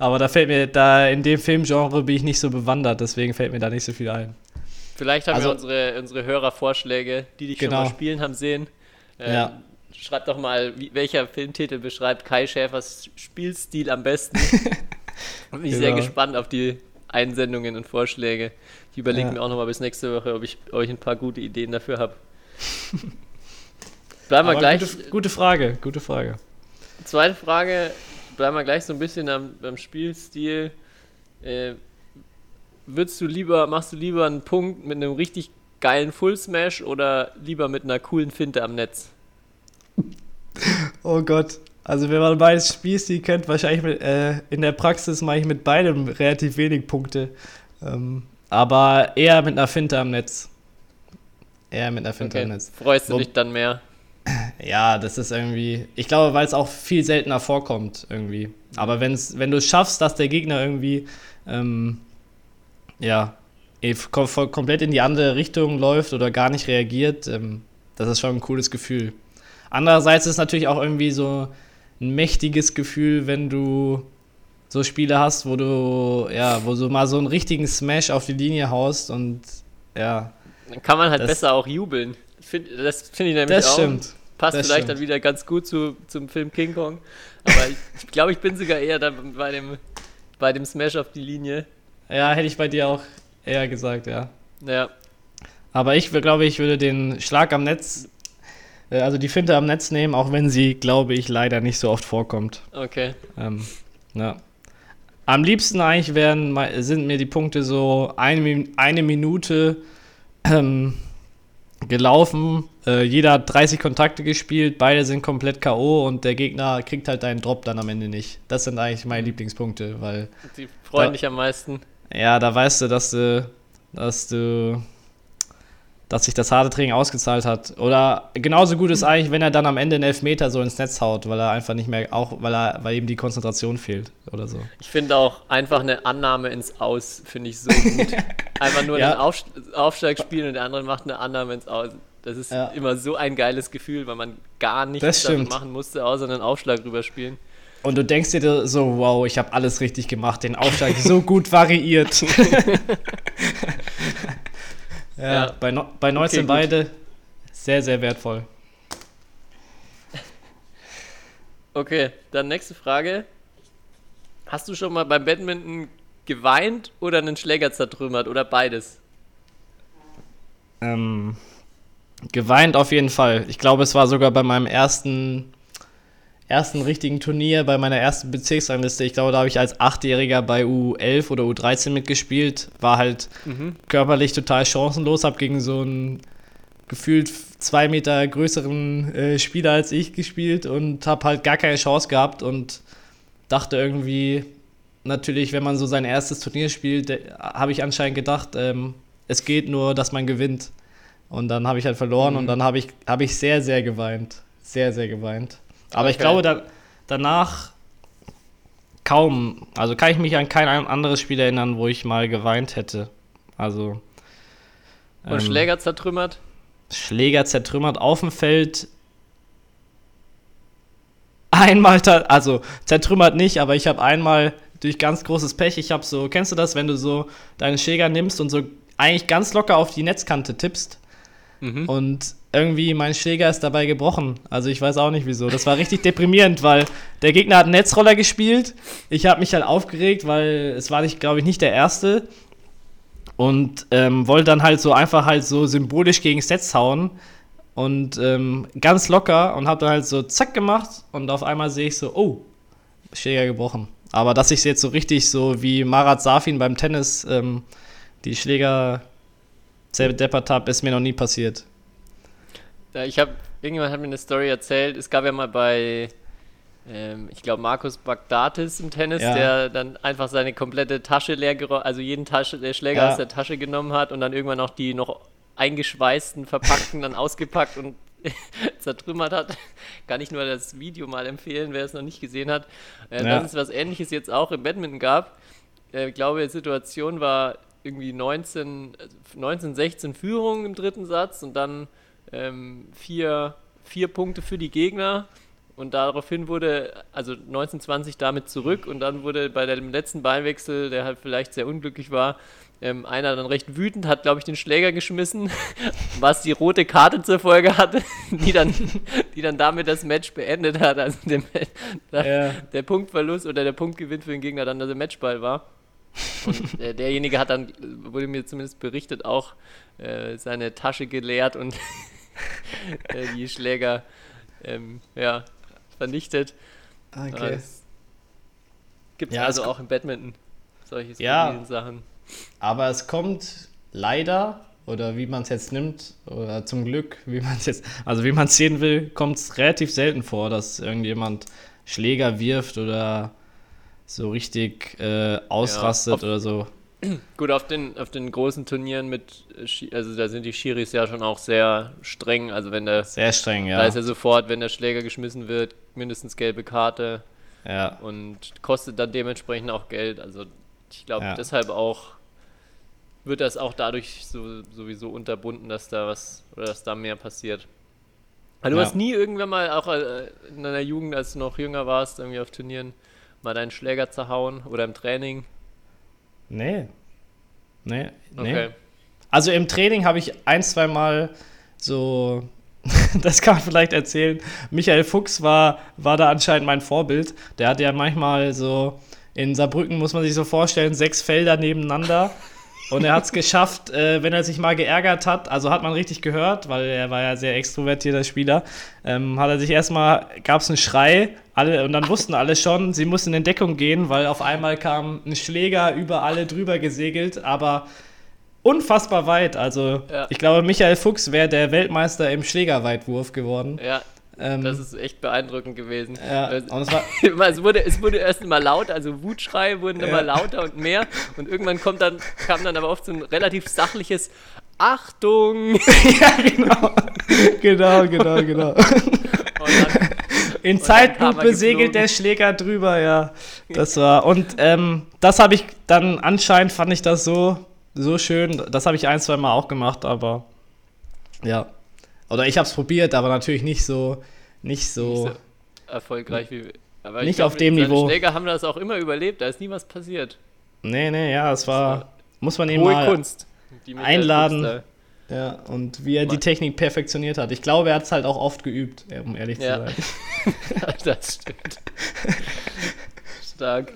Aber da fällt mir, da in dem Filmgenre bin ich nicht so bewandert, deswegen fällt mir da nicht so viel ein. Vielleicht haben Also- wir unsere, unsere Hörervorschläge, die dich Genau. schon mal spielen haben sehen. Ähm, Ja. Schreibt doch mal, wie, welcher Filmtitel beschreibt Kai Schäfers Spielstil am besten. Bin ich sehr Genau. gespannt auf die Einsendungen und Vorschläge. Ich überlege Ja. mir auch noch mal bis nächste Woche, ob ich euch ein paar gute Ideen dafür habe. Bleiben wir gleich. Gute, gute Frage, gute Frage. Zweite Frage, bleiben wir gleich so ein bisschen am, beim Spielstil. Äh, würdest du lieber, machst du lieber einen Punkt mit einem richtig geilen Full Smash oder lieber mit einer coolen Finte am Netz? Oh Gott. Also wenn man beides Spielstil kennt, wahrscheinlich mit, äh, in der Praxis mache ich mit beidem relativ wenig Punkte. Ähm, aber eher mit einer Finte am Netz. Eher mit einer Finte am Okay. Netz. Freust du Wo- dich dann mehr? Ja, das ist irgendwie. Ich glaube, weil es auch viel seltener vorkommt irgendwie. Aber wenn's, wenn du es schaffst, dass der Gegner irgendwie ähm, ja eh kom komplett in die andere Richtung läuft oder gar nicht reagiert, ähm, das ist schon ein cooles Gefühl. Andererseits ist es natürlich auch irgendwie so ein mächtiges Gefühl, wenn du so Spiele hast, wo du ja, wo du mal so einen richtigen Smash auf die Linie haust und ja, Dann kann man halt Das- besser auch jubeln. Find, das finde ich nämlich das auch. stimmt. Passt das vielleicht stimmt. dann wieder ganz gut zu, zum Film King Kong. Aber ich, ich glaube, ich bin sogar eher da bei dem, bei dem Smash auf die Linie. Ja, hätte ich bei dir auch eher gesagt, ja. Ja, Aber ich glaube, ich würde den Schlag am Netz, äh, also die Finte am Netz nehmen, auch wenn sie, glaube ich, leider nicht so oft vorkommt. okay. Ähm, ja. Am liebsten eigentlich wären, sind mir die Punkte so eine, eine Minute ähm, gelaufen. Äh, jeder hat 30 Kontakte gespielt, beide sind komplett K.O. und der Gegner kriegt halt deinen Drop dann am Ende nicht. Das sind eigentlich meine Lieblingspunkte, weil Die freuen Da- dich am meisten. ja, da weißt du, dass du, dass du, dass sich das harte Training ausgezahlt hat. Oder genauso gut ist eigentlich, wenn er dann am Ende einen Elfmeter so ins Netz haut, weil er einfach nicht mehr, auch weil er, weil ihm die Konzentration fehlt oder so. Ich finde auch einfach eine Annahme ins Aus, finde ich so gut. Einfach nur Ja. einen Auf, Aufschlag spielen und der andere macht eine Annahme ins Aus. Das ist Ja. immer so ein geiles Gefühl, weil man gar nichts machen musste, außer einen Aufschlag rüberspielen. Und du denkst dir so, wow, ich habe alles richtig gemacht, den Aufschlag so gut variiert. ja, Ja. Bei, no, bei 19 gut. beide sehr, sehr wertvoll. Okay, dann nächste Frage. Hast du schon mal beim Badminton geweint oder einen Schläger zertrümmert oder beides? Ähm, geweint auf jeden Fall. Ich glaube, es war sogar bei meinem ersten, ersten richtigen Turnier, bei meiner ersten Bezirksrangliste. Ich glaube, da habe ich als Achtjähriger bei U11 oder U13 mitgespielt. War halt körperlich total chancenlos, habe gegen so einen gefühlt zwei Meter größeren äh, Spieler als ich gespielt und habe halt gar keine Chance gehabt und dachte irgendwie, natürlich, wenn man so sein erstes Turnier spielt, äh, habe ich anscheinend gedacht, ähm, es geht nur, dass man gewinnt. Und dann habe ich halt verloren und dann habe ich, hab ich sehr, sehr geweint. Sehr, sehr geweint. Aber ich Okay. glaube, da, danach kaum, also kann ich mich an kein anderes Spiel erinnern, wo ich mal geweint hätte. Also. Und ähm, Schläger zertrümmert? Schläger zertrümmert auf dem Feld. Einmal, also zertrümmert nicht, aber ich habe einmal durch ganz großes Pech, ich habe so, kennst du das, wenn du so deinen Schläger nimmst und so eigentlich ganz locker auf die Netzkante tippst Mhm. und irgendwie mein Schläger ist dabei gebrochen. Also ich weiß auch nicht wieso. Das war richtig deprimierend, weil der Gegner hat einen Netzroller gespielt. Ich habe mich halt aufgeregt, weil es war nicht, glaube ich, nicht der erste. Und ähm, wollte dann halt so einfach halt so symbolisch gegen Netz hauen. Und ähm, ganz locker und habe dann halt so zack gemacht und auf einmal sehe ich so, oh, Schläger gebrochen. Aber dass ich jetzt so richtig so wie Marat Safin beim Tennis ähm, die Schläger zerdeppert habe, ist mir noch nie passiert. Ich habe, irgendjemand hat mir eine Story erzählt. Es gab ja mal bei, ähm, ich glaube, Markus Bagdatis im Tennis, Ja. der dann einfach seine komplette Tasche leer geräumt, also jeden Tasche, der Schläger Ja. aus der Tasche genommen hat und dann irgendwann auch die noch eingeschweißten, verpackten dann ausgepackt und zertrümmert hat. Kann ich nur das Video mal empfehlen, wer es noch nicht gesehen hat. Äh, Ja. Dass es was ähnliches jetzt auch im Badminton gab. Äh, ich glaube, die Situation war irgendwie 19, also 19, 16 Führung im dritten Satz und dann ähm, vier, vier Punkte für die Gegner. Und daraufhin wurde, also 1920 damit zurück und dann wurde bei dem letzten Ballwechsel, der halt vielleicht sehr unglücklich war, ähm, einer dann recht wütend, hat, glaube ich, den Schläger geschmissen, was die rote Karte zur Folge hatte, die dann, die dann damit das Match beendet hat. Also der, der, Ja. der Punktverlust oder der Punktgewinn für den Gegner dann der Matchball war. Und äh, derjenige hat dann, wurde mir zumindest berichtet, auch äh, seine Tasche geleert und äh, die Schläger ähm, ja, vernichtet. Okay. Es gibt Ja, also auch im Badminton solche Ja. Sachen. Aber es kommt leider, oder wie man es jetzt nimmt, oder zum Glück, wie man es jetzt, also wie man es sehen will, kommt es relativ selten vor, dass irgendjemand Schläger wirft oder so richtig äh, ausrastet auf- oder so. Gut, auf den, auf den großen Turnieren mit, äh, also da sind die Schiris ja schon auch sehr streng. Also wenn der, Sehr streng, da ja. ist ja sofort, wenn der Schläger geschmissen wird, mindestens gelbe Karte ja. und kostet dann dementsprechend auch Geld. Also ich glaube Ja. deshalb auch wird das auch dadurch so, sowieso unterbunden, dass da was oder dass da mehr passiert. Aber du Ja. hast nie irgendwann mal auch äh, in deiner Jugend, als du noch jünger warst, irgendwie auf Turnieren mal deinen Schläger zerhauen oder im Training? Nee. Nee, nee. Okay. Also im Training habe ich ein, zwei Mal so, das kann man vielleicht erzählen. Michael Fuchs war, war da anscheinend mein Vorbild. Der hat ja manchmal so, in Saarbrücken muss man sich so vorstellen, sechs Felder nebeneinander. Und er hat es geschafft, äh, wenn er sich mal geärgert hat, also hat man richtig gehört, weil er war ja sehr extrovertierter Spieler, ähm, hat er sich erstmal, gab es einen Schrei, alle, und dann wussten alle schon, sie mussten in Deckung gehen, weil auf einmal kam ein Schläger über alle drüber gesegelt, aber unfassbar weit. Also Ja. ich glaube, Michael Fuchs wäre der Weltmeister im Schlägerweitwurf geworden. Ja, Ähm, das ist echt beeindruckend gewesen. ja, es es, wurde, es wurde erst immer laut, also Wutschreie wurden immer lauter und mehr und irgendwann kommt dann, kam dann aber oft so ein relativ sachliches Achtung! ja, genau. genau, genau, genau. Dann, In Zeitlupe segelt der Schläger drüber, ja. Das war. Und ähm, das habe ich dann anscheinend fand ich das so, so schön. Das habe ich ein, zwei Mal auch gemacht, aber ja. Oder ich habe es probiert, aber natürlich nicht so, nicht so. Nicht erfolgreich wie. Aber Nicht glaub, auf dem Niveau. Schläger haben das auch immer überlebt, da ist nie was passiert. Nee, nee, ja, es war. Muss man eben mal Kunst. die einladen. Ja, und wie er die Mal- Technik perfektioniert hat. Ich glaube, er hat es halt auch oft geübt, ja, um ehrlich Ja. zu sein. da- das stimmt. Stark.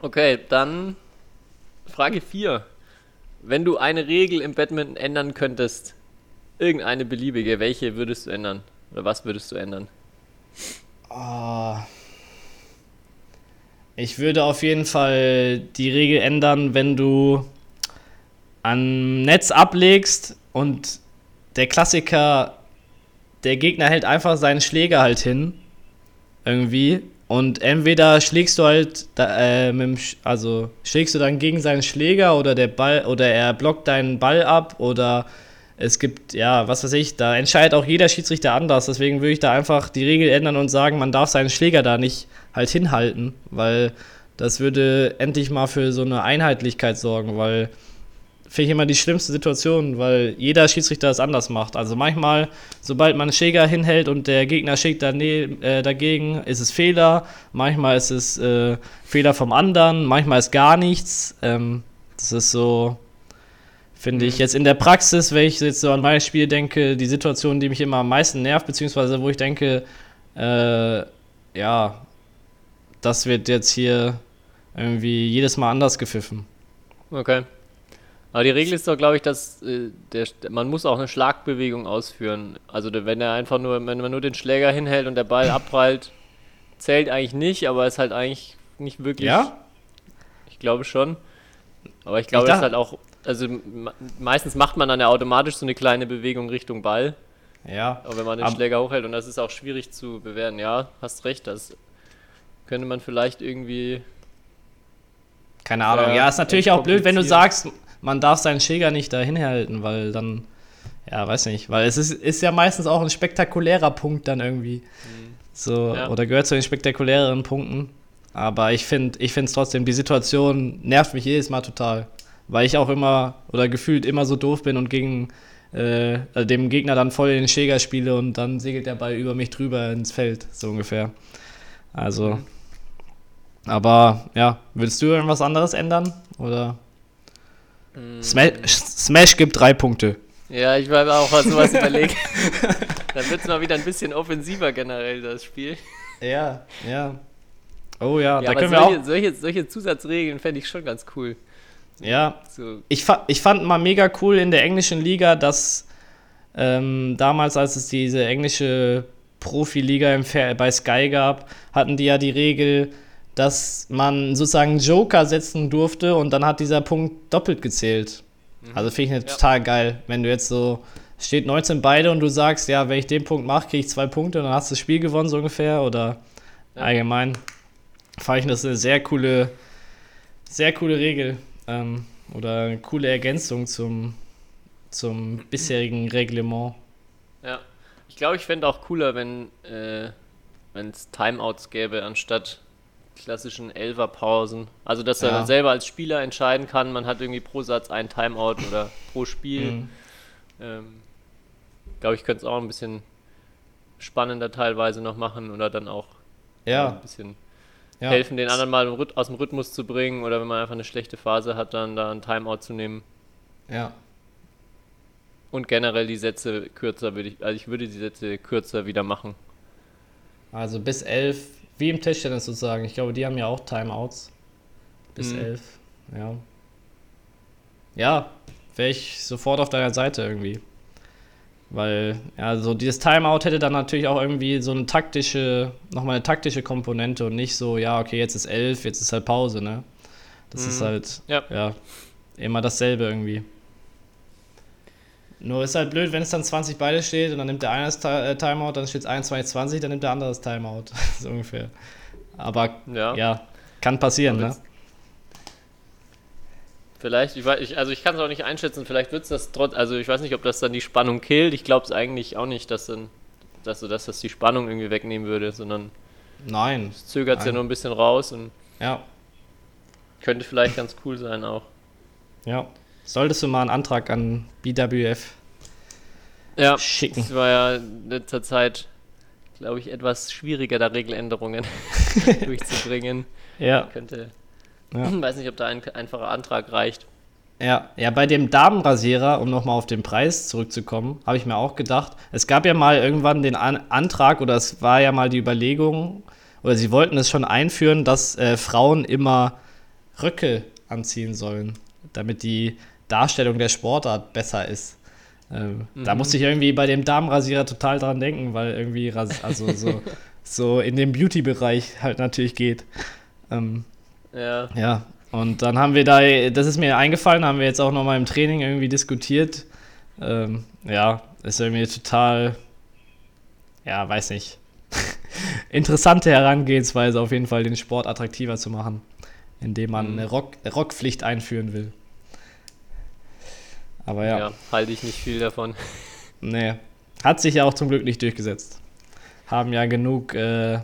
Okay, dann Frage 4. Wenn du eine Regel im Badminton ändern könntest, irgendeine beliebige, welche würdest du ändern? Oder was würdest du ändern? Ah. Ich würde auf jeden Fall die Regel ändern, wenn du am Netz ablegst und der Klassiker, der Gegner hält einfach seinen Schläger halt hin. Irgendwie. Und entweder schlägst du halt, äh, dem, also schlägst du dann gegen seinen Schläger oder der Ball oder er blockt deinen Ball ab oder es gibt, ja, was weiß ich, da entscheidet auch jeder Schiedsrichter anders. Deswegen würde ich da einfach die Regel ändern und sagen, man darf seinen Schläger da nicht halt hinhalten, weil das würde endlich mal für so eine Einheitlichkeit sorgen, weil finde ich immer die schlimmste Situation, weil jeder Schiedsrichter das anders macht. Also manchmal, sobald man einen Schläger hinhält und der Gegner schlägt dane- äh, dagegen, ist es Fehler. Manchmal ist es äh, Fehler vom anderen, manchmal ist gar nichts. Ähm, das ist so, finde ich, jetzt in der Praxis, wenn ich jetzt so an meine Spiele denke, die Situation, die mich immer am meisten nervt, beziehungsweise wo ich denke, äh, ja, das wird jetzt hier irgendwie jedes Mal anders gepfiffen. Okay. Aber die Regel ist doch, glaube ich, dass äh, der, man muss auch eine Schlagbewegung ausführen. Also wenn er einfach nur, wenn man nur den Schläger hinhält und der Ball abprallt, zählt eigentlich nicht, aber ist halt eigentlich nicht wirklich. Ja? Ich glaube schon. Aber ich glaube, Ich das ist halt auch, also me- meistens macht man dann ja automatisch so eine kleine Bewegung Richtung Ball, Ja. aber wenn man den Schläger hochhält und das ist auch schwierig zu bewerten. Ja, hast recht, das könnte man vielleicht irgendwie. Keine Ahnung. Ja, ist natürlich auch blöd, wenn du sagst, man darf seinen Schläger nicht dahin halten, weil dann, ja, weiß nicht, weil es ist, ist ja meistens auch ein spektakulärer Punkt dann irgendwie. So, Ja. oder gehört zu den spektakuläreren Punkten. Aber ich finde ich es trotzdem, die Situation nervt mich jedes Mal total. Weil ich auch immer oder gefühlt immer so doof bin und gegen äh, also dem Gegner dann voll in den Schläger spiele und dann segelt der Ball über mich drüber ins Feld, so ungefähr. Also, aber ja, würdest du irgendwas anderes ändern? Oder? Smash, Smash gibt drei Punkte. Ja, ich war auch mal sowas überlegt. Dann wird es mal wieder ein bisschen offensiver generell, das Spiel. Ja, ja. Oh ja, Ja, da können wir solche, auch. solche, solche Zusatzregeln fände ich schon ganz cool. Ja, So, ich, fa ich fand mal mega cool in der englischen Liga, dass ähm, damals, als es diese englische Profiliga im Fer bei Sky gab, hatten die ja die Regel, dass man sozusagen Joker setzen durfte und dann hat dieser Punkt doppelt gezählt. Also finde ich Ja. total geil, wenn du jetzt so steht 19 beide und du sagst, ja, wenn ich den Punkt mache, kriege ich zwei Punkte und dann hast du das Spiel gewonnen so ungefähr oder Ja. allgemein fand ich das eine sehr coole, sehr coole Regel ähm, oder eine coole Ergänzung zum, zum bisherigen Reglement. ja. Ich glaube, ich fände auch cooler, wenn äh, es Timeouts gäbe, anstatt klassischen Elferpausen. Also, dass er Ja. dann selber als Spieler entscheiden kann, man hat irgendwie pro Satz ein Timeout oder pro Spiel. Mhm. Ähm, glaube ich, könnte es auch ein bisschen spannender teilweise noch machen oder dann auch Ja, ein bisschen ja. helfen, den anderen mal aus dem Rhythmus zu bringen oder wenn man einfach eine schlechte Phase hat, dann da ein Timeout zu nehmen. Ja. Und generell die Sätze kürzer würde ich, also ich würde die Sätze kürzer wieder machen. Also bis 11, wie im Tischtennis sozusagen. Ich glaube, die haben ja auch Timeouts. Bis Mhm. 11, ja. Ja, wäre ich sofort auf deiner Seite irgendwie. Weil, ja, so dieses Timeout hätte dann natürlich auch irgendwie so eine taktische, nochmal eine taktische Komponente und nicht so, ja, okay, jetzt ist 11, jetzt ist halt Pause, ne? Das ist Mhm. halt, Ja. ja, immer dasselbe irgendwie. Nur ist halt blöd, wenn es dann 20 beide steht und dann nimmt der eine das äh, Timeout, dann steht es 21, 20, dann nimmt der andere das Timeout. so ungefähr. Aber Ja. ja, kann passieren, Aber ne? Vielleicht, ich weiß, ich, also ich kann es auch nicht einschätzen, vielleicht wird es das trotz, also ich weiß nicht, ob das dann die Spannung killt. Ich glaube es eigentlich auch nicht, dass dann, dass, so, dass das die Spannung irgendwie wegnehmen würde, sondern Nein. es zögert es ja nur ein bisschen raus und Ja, könnte vielleicht ganz cool sein auch. ja. Solltest du mal einen Antrag an BWF Ja, schicken? es war ja in letzter Zeit, glaube ich, etwas schwieriger, da Regeländerungen durchzubringen. Ja, Könnte, Ja. weiß nicht, ob da ein einfacher Antrag reicht. ja, ja, bei dem Damenrasierer, um nochmal auf den Preis zurückzukommen, habe ich mir auch gedacht, es gab ja mal irgendwann den An Antrag oder es war ja mal die Überlegung, oder sie wollten es schon einführen, dass äh, Frauen immer Röcke anziehen sollen, damit die Darstellung der Sportart besser ist. Ähm, Da musste ich irgendwie bei dem Damenrasierer total dran denken, weil irgendwie also so, so in den Beauty-Bereich halt natürlich geht. Ähm, Ja, ja, und dann haben wir da, das ist mir eingefallen, haben wir jetzt auch nochmal im Training irgendwie diskutiert. Ähm, ja, ist irgendwie total, ja, weiß nicht, interessante Herangehensweise auf jeden Fall, den Sport attraktiver zu machen, indem man Mhm. eine Rock Rockpflicht einführen will. Aber ja, ja, halte ich nicht viel davon. nee, hat sich ja auch zum Glück nicht durchgesetzt. Haben ja genug äh,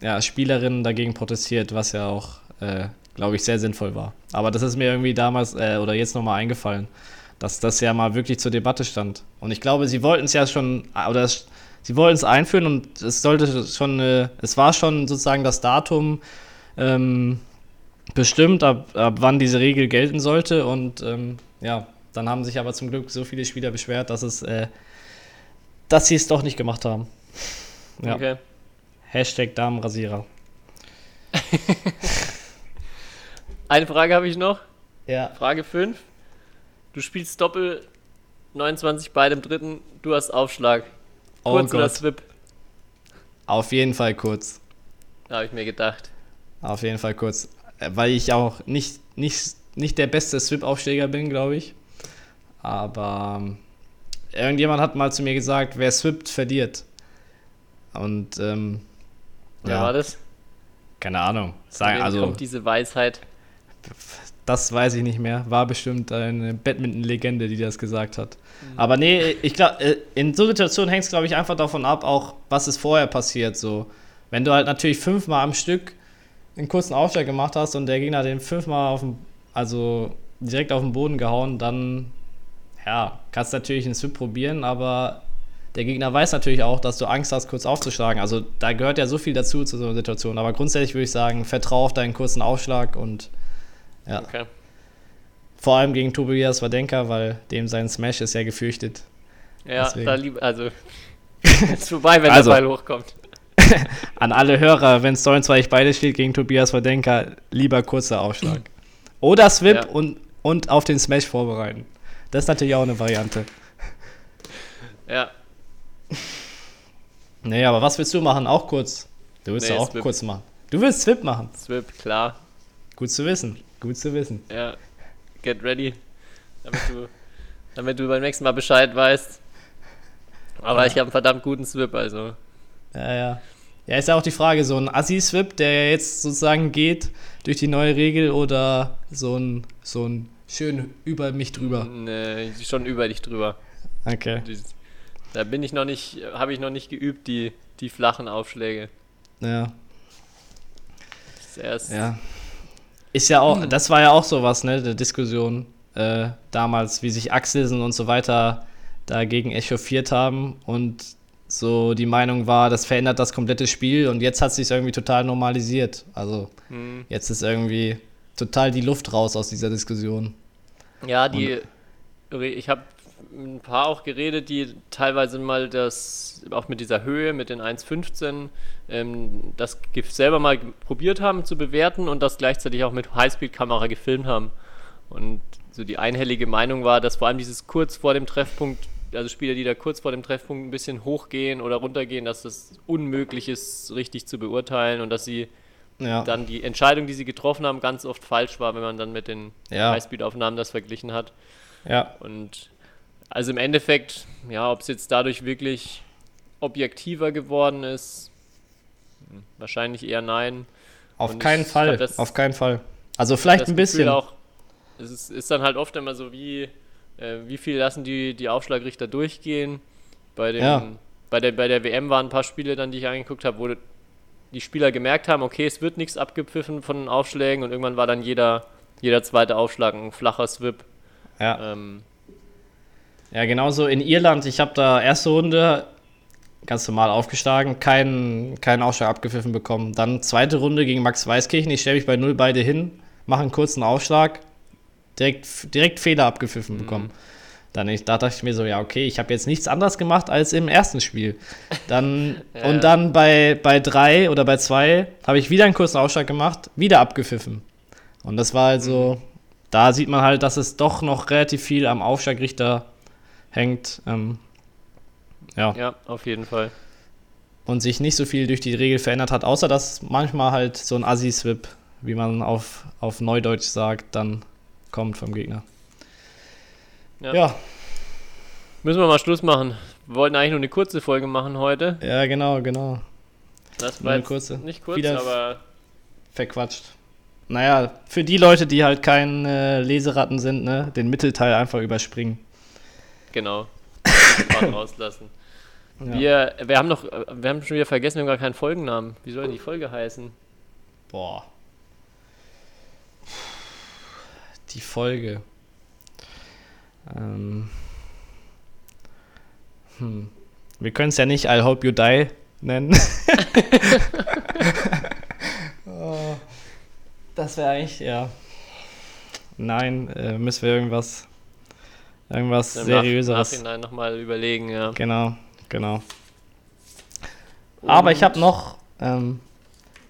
ja, Spielerinnen dagegen protestiert, was ja auch, äh, glaube ich, sehr sinnvoll war. Aber das ist mir irgendwie damals äh, oder jetzt nochmal eingefallen, dass das ja mal wirklich zur Debatte stand. Und ich glaube, sie wollten es ja schon, oder es, sie wollten es einführen und es sollte schon, äh, es war schon sozusagen das Datum ähm, bestimmt, ab, ab wann diese Regel gelten sollte. Und ähm, ja, dann haben sich aber zum Glück so viele Spieler beschwert, dass es, äh, dass sie es doch nicht gemacht haben. Ja. Okay. Hashtag Damenrasierer. Eine Frage habe ich noch. Ja. Frage 5. Du spielst Doppel 29 bei dem dritten, du hast Aufschlag. Oh Kurz oder Gott. Swip? Auf jeden Fall kurz. Habe ich mir gedacht. Auf jeden Fall kurz. Äh, Weil ich auch nicht, nicht, nicht der beste Swip-Aufschläger bin, glaube ich. Aber ähm, irgendjemand hat mal zu mir gesagt, wer swippt, verliert. Und ähm, Wer war das? keine Ahnung. Sagen, also, kommt diese Weisheit. Das weiß ich nicht mehr. War bestimmt eine Badminton-Legende, die das gesagt hat. Aber nee, ich glaube, in so Situationen hängt es, glaube ich, einfach davon ab, auch was ist vorher passiert. So, wenn du halt natürlich fünfmal am Stück einen kurzen Aufschlag gemacht hast und der Gegner den fünfmal auf dem, also direkt auf den Boden gehauen, dann ja, kannst du natürlich einen Swip probieren, aber der Gegner weiß natürlich auch, dass du Angst hast, kurz aufzuschlagen. Also da gehört ja so viel dazu zu so einer Situation. Aber grundsätzlich würde ich sagen, vertrau auf deinen kurzen Aufschlag und ja, Okay. Vor allem gegen Tobias Wadenka, weil dem sein Smash ist ja gefürchtet. Ja, Deswegen. da lieb, also ist vorbei, wenn Also. der Ball hochkommt. An alle Hörer, wenn Story 2 beide steht gegen Tobias Wadenka, lieber kurzer Aufschlag. Oder Swip Ja. und, und auf den Smash vorbereiten. Das ist natürlich auch eine Variante. Ja, Nee, aber was willst du machen? Auch kurz. Du willst Nee, doch auch Swip. kurz machen. Du willst Swip machen. Swip, klar. Gut zu wissen. Gut zu wissen. Ja, get ready, damit du, damit du beim nächsten Mal Bescheid weißt. Aber ich habe einen verdammt guten Swip, also. Ja, ja. Ja, ist ja auch die Frage, so ein Assi-Swip, der jetzt sozusagen geht durch die neue Regel oder so ein, so ein schön über mich drüber. Nee, schon über dich drüber. Okay. Da bin ich noch nicht, habe ich noch nicht geübt, die, die flachen Aufschläge. Ja. Das ist erst, Ja. Ist ja auch, das war ja auch sowas, ne, der Diskussion äh, damals, wie sich Axelsen und so weiter dagegen echauffiert haben und so die Meinung war, das verändert das komplette Spiel und jetzt hat sich irgendwie total normalisiert. Also Hm. jetzt ist irgendwie total die Luft raus aus dieser Diskussion. Ja, die, ich habe ein paar auch geredet, die teilweise mal das, auch mit dieser Höhe, mit den 1,15, ähm, das selber mal probiert haben zu bewerten und das gleichzeitig auch mit Highspeed-Kamera gefilmt haben. Und so die einhellige Meinung war, dass vor allem dieses kurz vor dem Treffpunkt, also Spieler, die da kurz vor dem Treffpunkt ein bisschen hochgehen oder runtergehen, dass das unmöglich ist, richtig zu beurteilen und dass sie Ja. dann die Entscheidung, die sie getroffen haben, ganz oft falsch war, wenn man dann mit den Ja. Highspeed-Aufnahmen das verglichen hat. ja. Und also im Endeffekt, ja, ob es jetzt dadurch wirklich objektiver geworden ist, hm, wahrscheinlich eher nein. Auf Und keinen ich Fall. das- Auf keinen Fall. Also vielleicht ein Gefühl bisschen. Auch, es ist, ist dann halt oft immer so, wie, äh, wie viel lassen die, die Aufschlagrichter durchgehen. Bei, dem, Ja. bei, der, bei der WM waren ein paar Spiele dann, die ich angeguckt habe, wo die Spieler gemerkt haben, okay, es wird nichts abgepfiffen von den Aufschlägen und irgendwann war dann jeder, jeder zweite Aufschlag ein flacher Swip. Ja. Ähm, Ja, genauso in Irland. Ich habe da erste Runde ganz normal aufgeschlagen, keinen, keinen Aufschlag abgepfiffen bekommen. Dann zweite Runde gegen Max Weißkirchen. Ich stelle mich bei null beide hin, mache einen kurzen Aufschlag, direkt, direkt Fehler abgepfiffen bekommen. Dann ich, da dachte ich mir so, ja, okay, ich habe jetzt nichts anderes gemacht als im ersten Spiel. Dann, Ja. Und dann bei, bei drei oder bei zwei habe ich wieder einen kurzen Aufschlag gemacht, wieder abgepfiffen. Und das war also, da sieht man halt, dass es doch noch relativ viel am Aufschlagrichter hängt. Ähm, ja. ja, auf jeden Fall. Und sich nicht so viel durch die Regel verändert hat, außer dass manchmal halt so ein Assi-Swip, wie man auf, auf Neudeutsch sagt, dann kommt vom Gegner. Ja. Ja, Müssen wir mal Schluss machen. Wir wollten eigentlich nur eine kurze Folge machen heute. ja, genau, genau. Das war eine kurze. nicht kurz, Wieder- aber Verquatscht. Naja, für die Leute, die halt keine Leseratten sind, ne, den Mittelteil einfach überspringen. Genau. Rauslassen. Ja. Wir, wir haben noch, wir haben schon wieder vergessen, wir haben gar keinen Folgennamen. Wie soll die Folge heißen? Boah. Die Folge. Ähm. Hm. Wir können es ja nicht I Hope You Die nennen. oh, das wäre eigentlich, ja. Nein, äh, müssen wir irgendwas, irgendwas Im Seriöseres. Nachhinein nochmal überlegen, ja. Genau, genau. Aber ich habe noch. Ähm,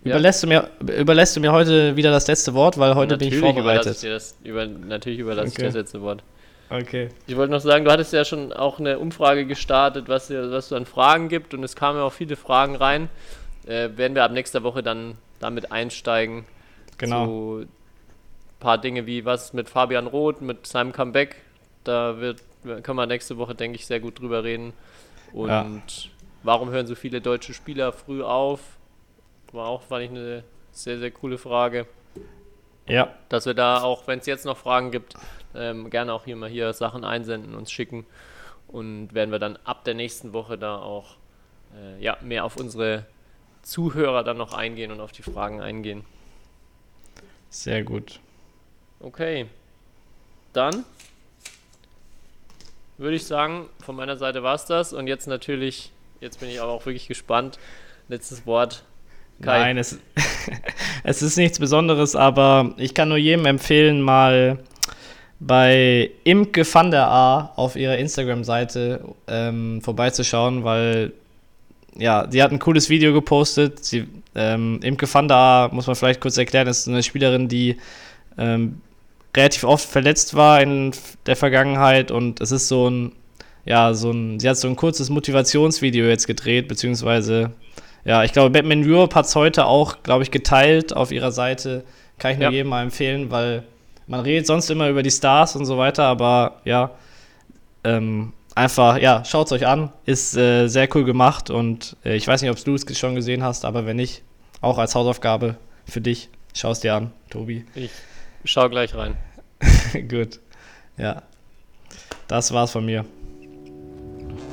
Ja. überlässt, du mir, überlässt du mir heute wieder das letzte Wort, weil heute bin ich Natürlich vorbereitet. ich dir das, über, natürlich überlasse ich Okay. dir das letzte Wort. Okay. Ich wollte noch sagen, du hattest ja schon auch eine Umfrage gestartet, was was es an Fragen gibt und es kamen ja auch viele Fragen rein. Äh, werden wir ab nächster Woche dann damit einsteigen. Genau. So ein paar Dinge wie was mit Fabian Roth, mit seinem Comeback. Da wird, können wir nächste Woche, denke ich, sehr gut drüber reden. Und Ja. warum hören so viele deutsche Spieler früh auf? War auch, fand ich, eine sehr, sehr coole Frage. Ja, Dass wir da auch, wenn es jetzt noch Fragen gibt, ähm, gerne auch hier mal hier Sachen einsenden, uns schicken. Und werden wir dann ab der nächsten Woche da auch äh, ja, mehr auf unsere Zuhörer dann noch eingehen und auf die Fragen eingehen. sehr gut. Okay. Dann würde ich sagen, von meiner Seite war es das. Und jetzt natürlich, jetzt bin ich aber auch wirklich gespannt. Letztes Wort. Kai. Nein, es, es ist nichts Besonderes, aber ich kann nur jedem empfehlen, mal bei Imke van der A auf ihrer Instagram-Seite ähm, vorbeizuschauen, weil ja, sie hat ein cooles Video gepostet. Sie, ähm, Imke van der A, muss man vielleicht kurz erklären, ist eine Spielerin, die ähm, relativ oft verletzt war in der Vergangenheit und es ist so ein, ja, so ein, sie hat so ein kurzes Motivationsvideo jetzt gedreht, beziehungsweise, ja, ich glaube, Batman Europe hat es heute auch, glaube ich, geteilt auf ihrer Seite. Kann ich nur Ja. jedem mal empfehlen, weil man redet sonst immer über die Stars und so weiter, aber ja, ähm, einfach, ja, schaut es euch an. Ist äh, sehr cool gemacht und äh, ich weiß nicht, ob du es schon gesehen hast, aber wenn nicht, auch als Hausaufgabe für dich, schau es dir an, Tobi. Ich schau gleich rein. Gut. Ja. Das war's von mir.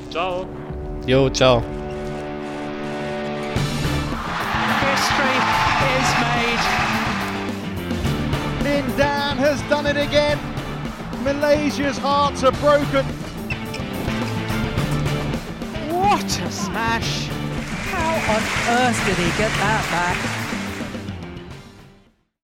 Ciao. Jo, ciao. History is made. Lin Dan has done it again. Malaysia's hearts are broken. What a smash! How on earth did he get that back?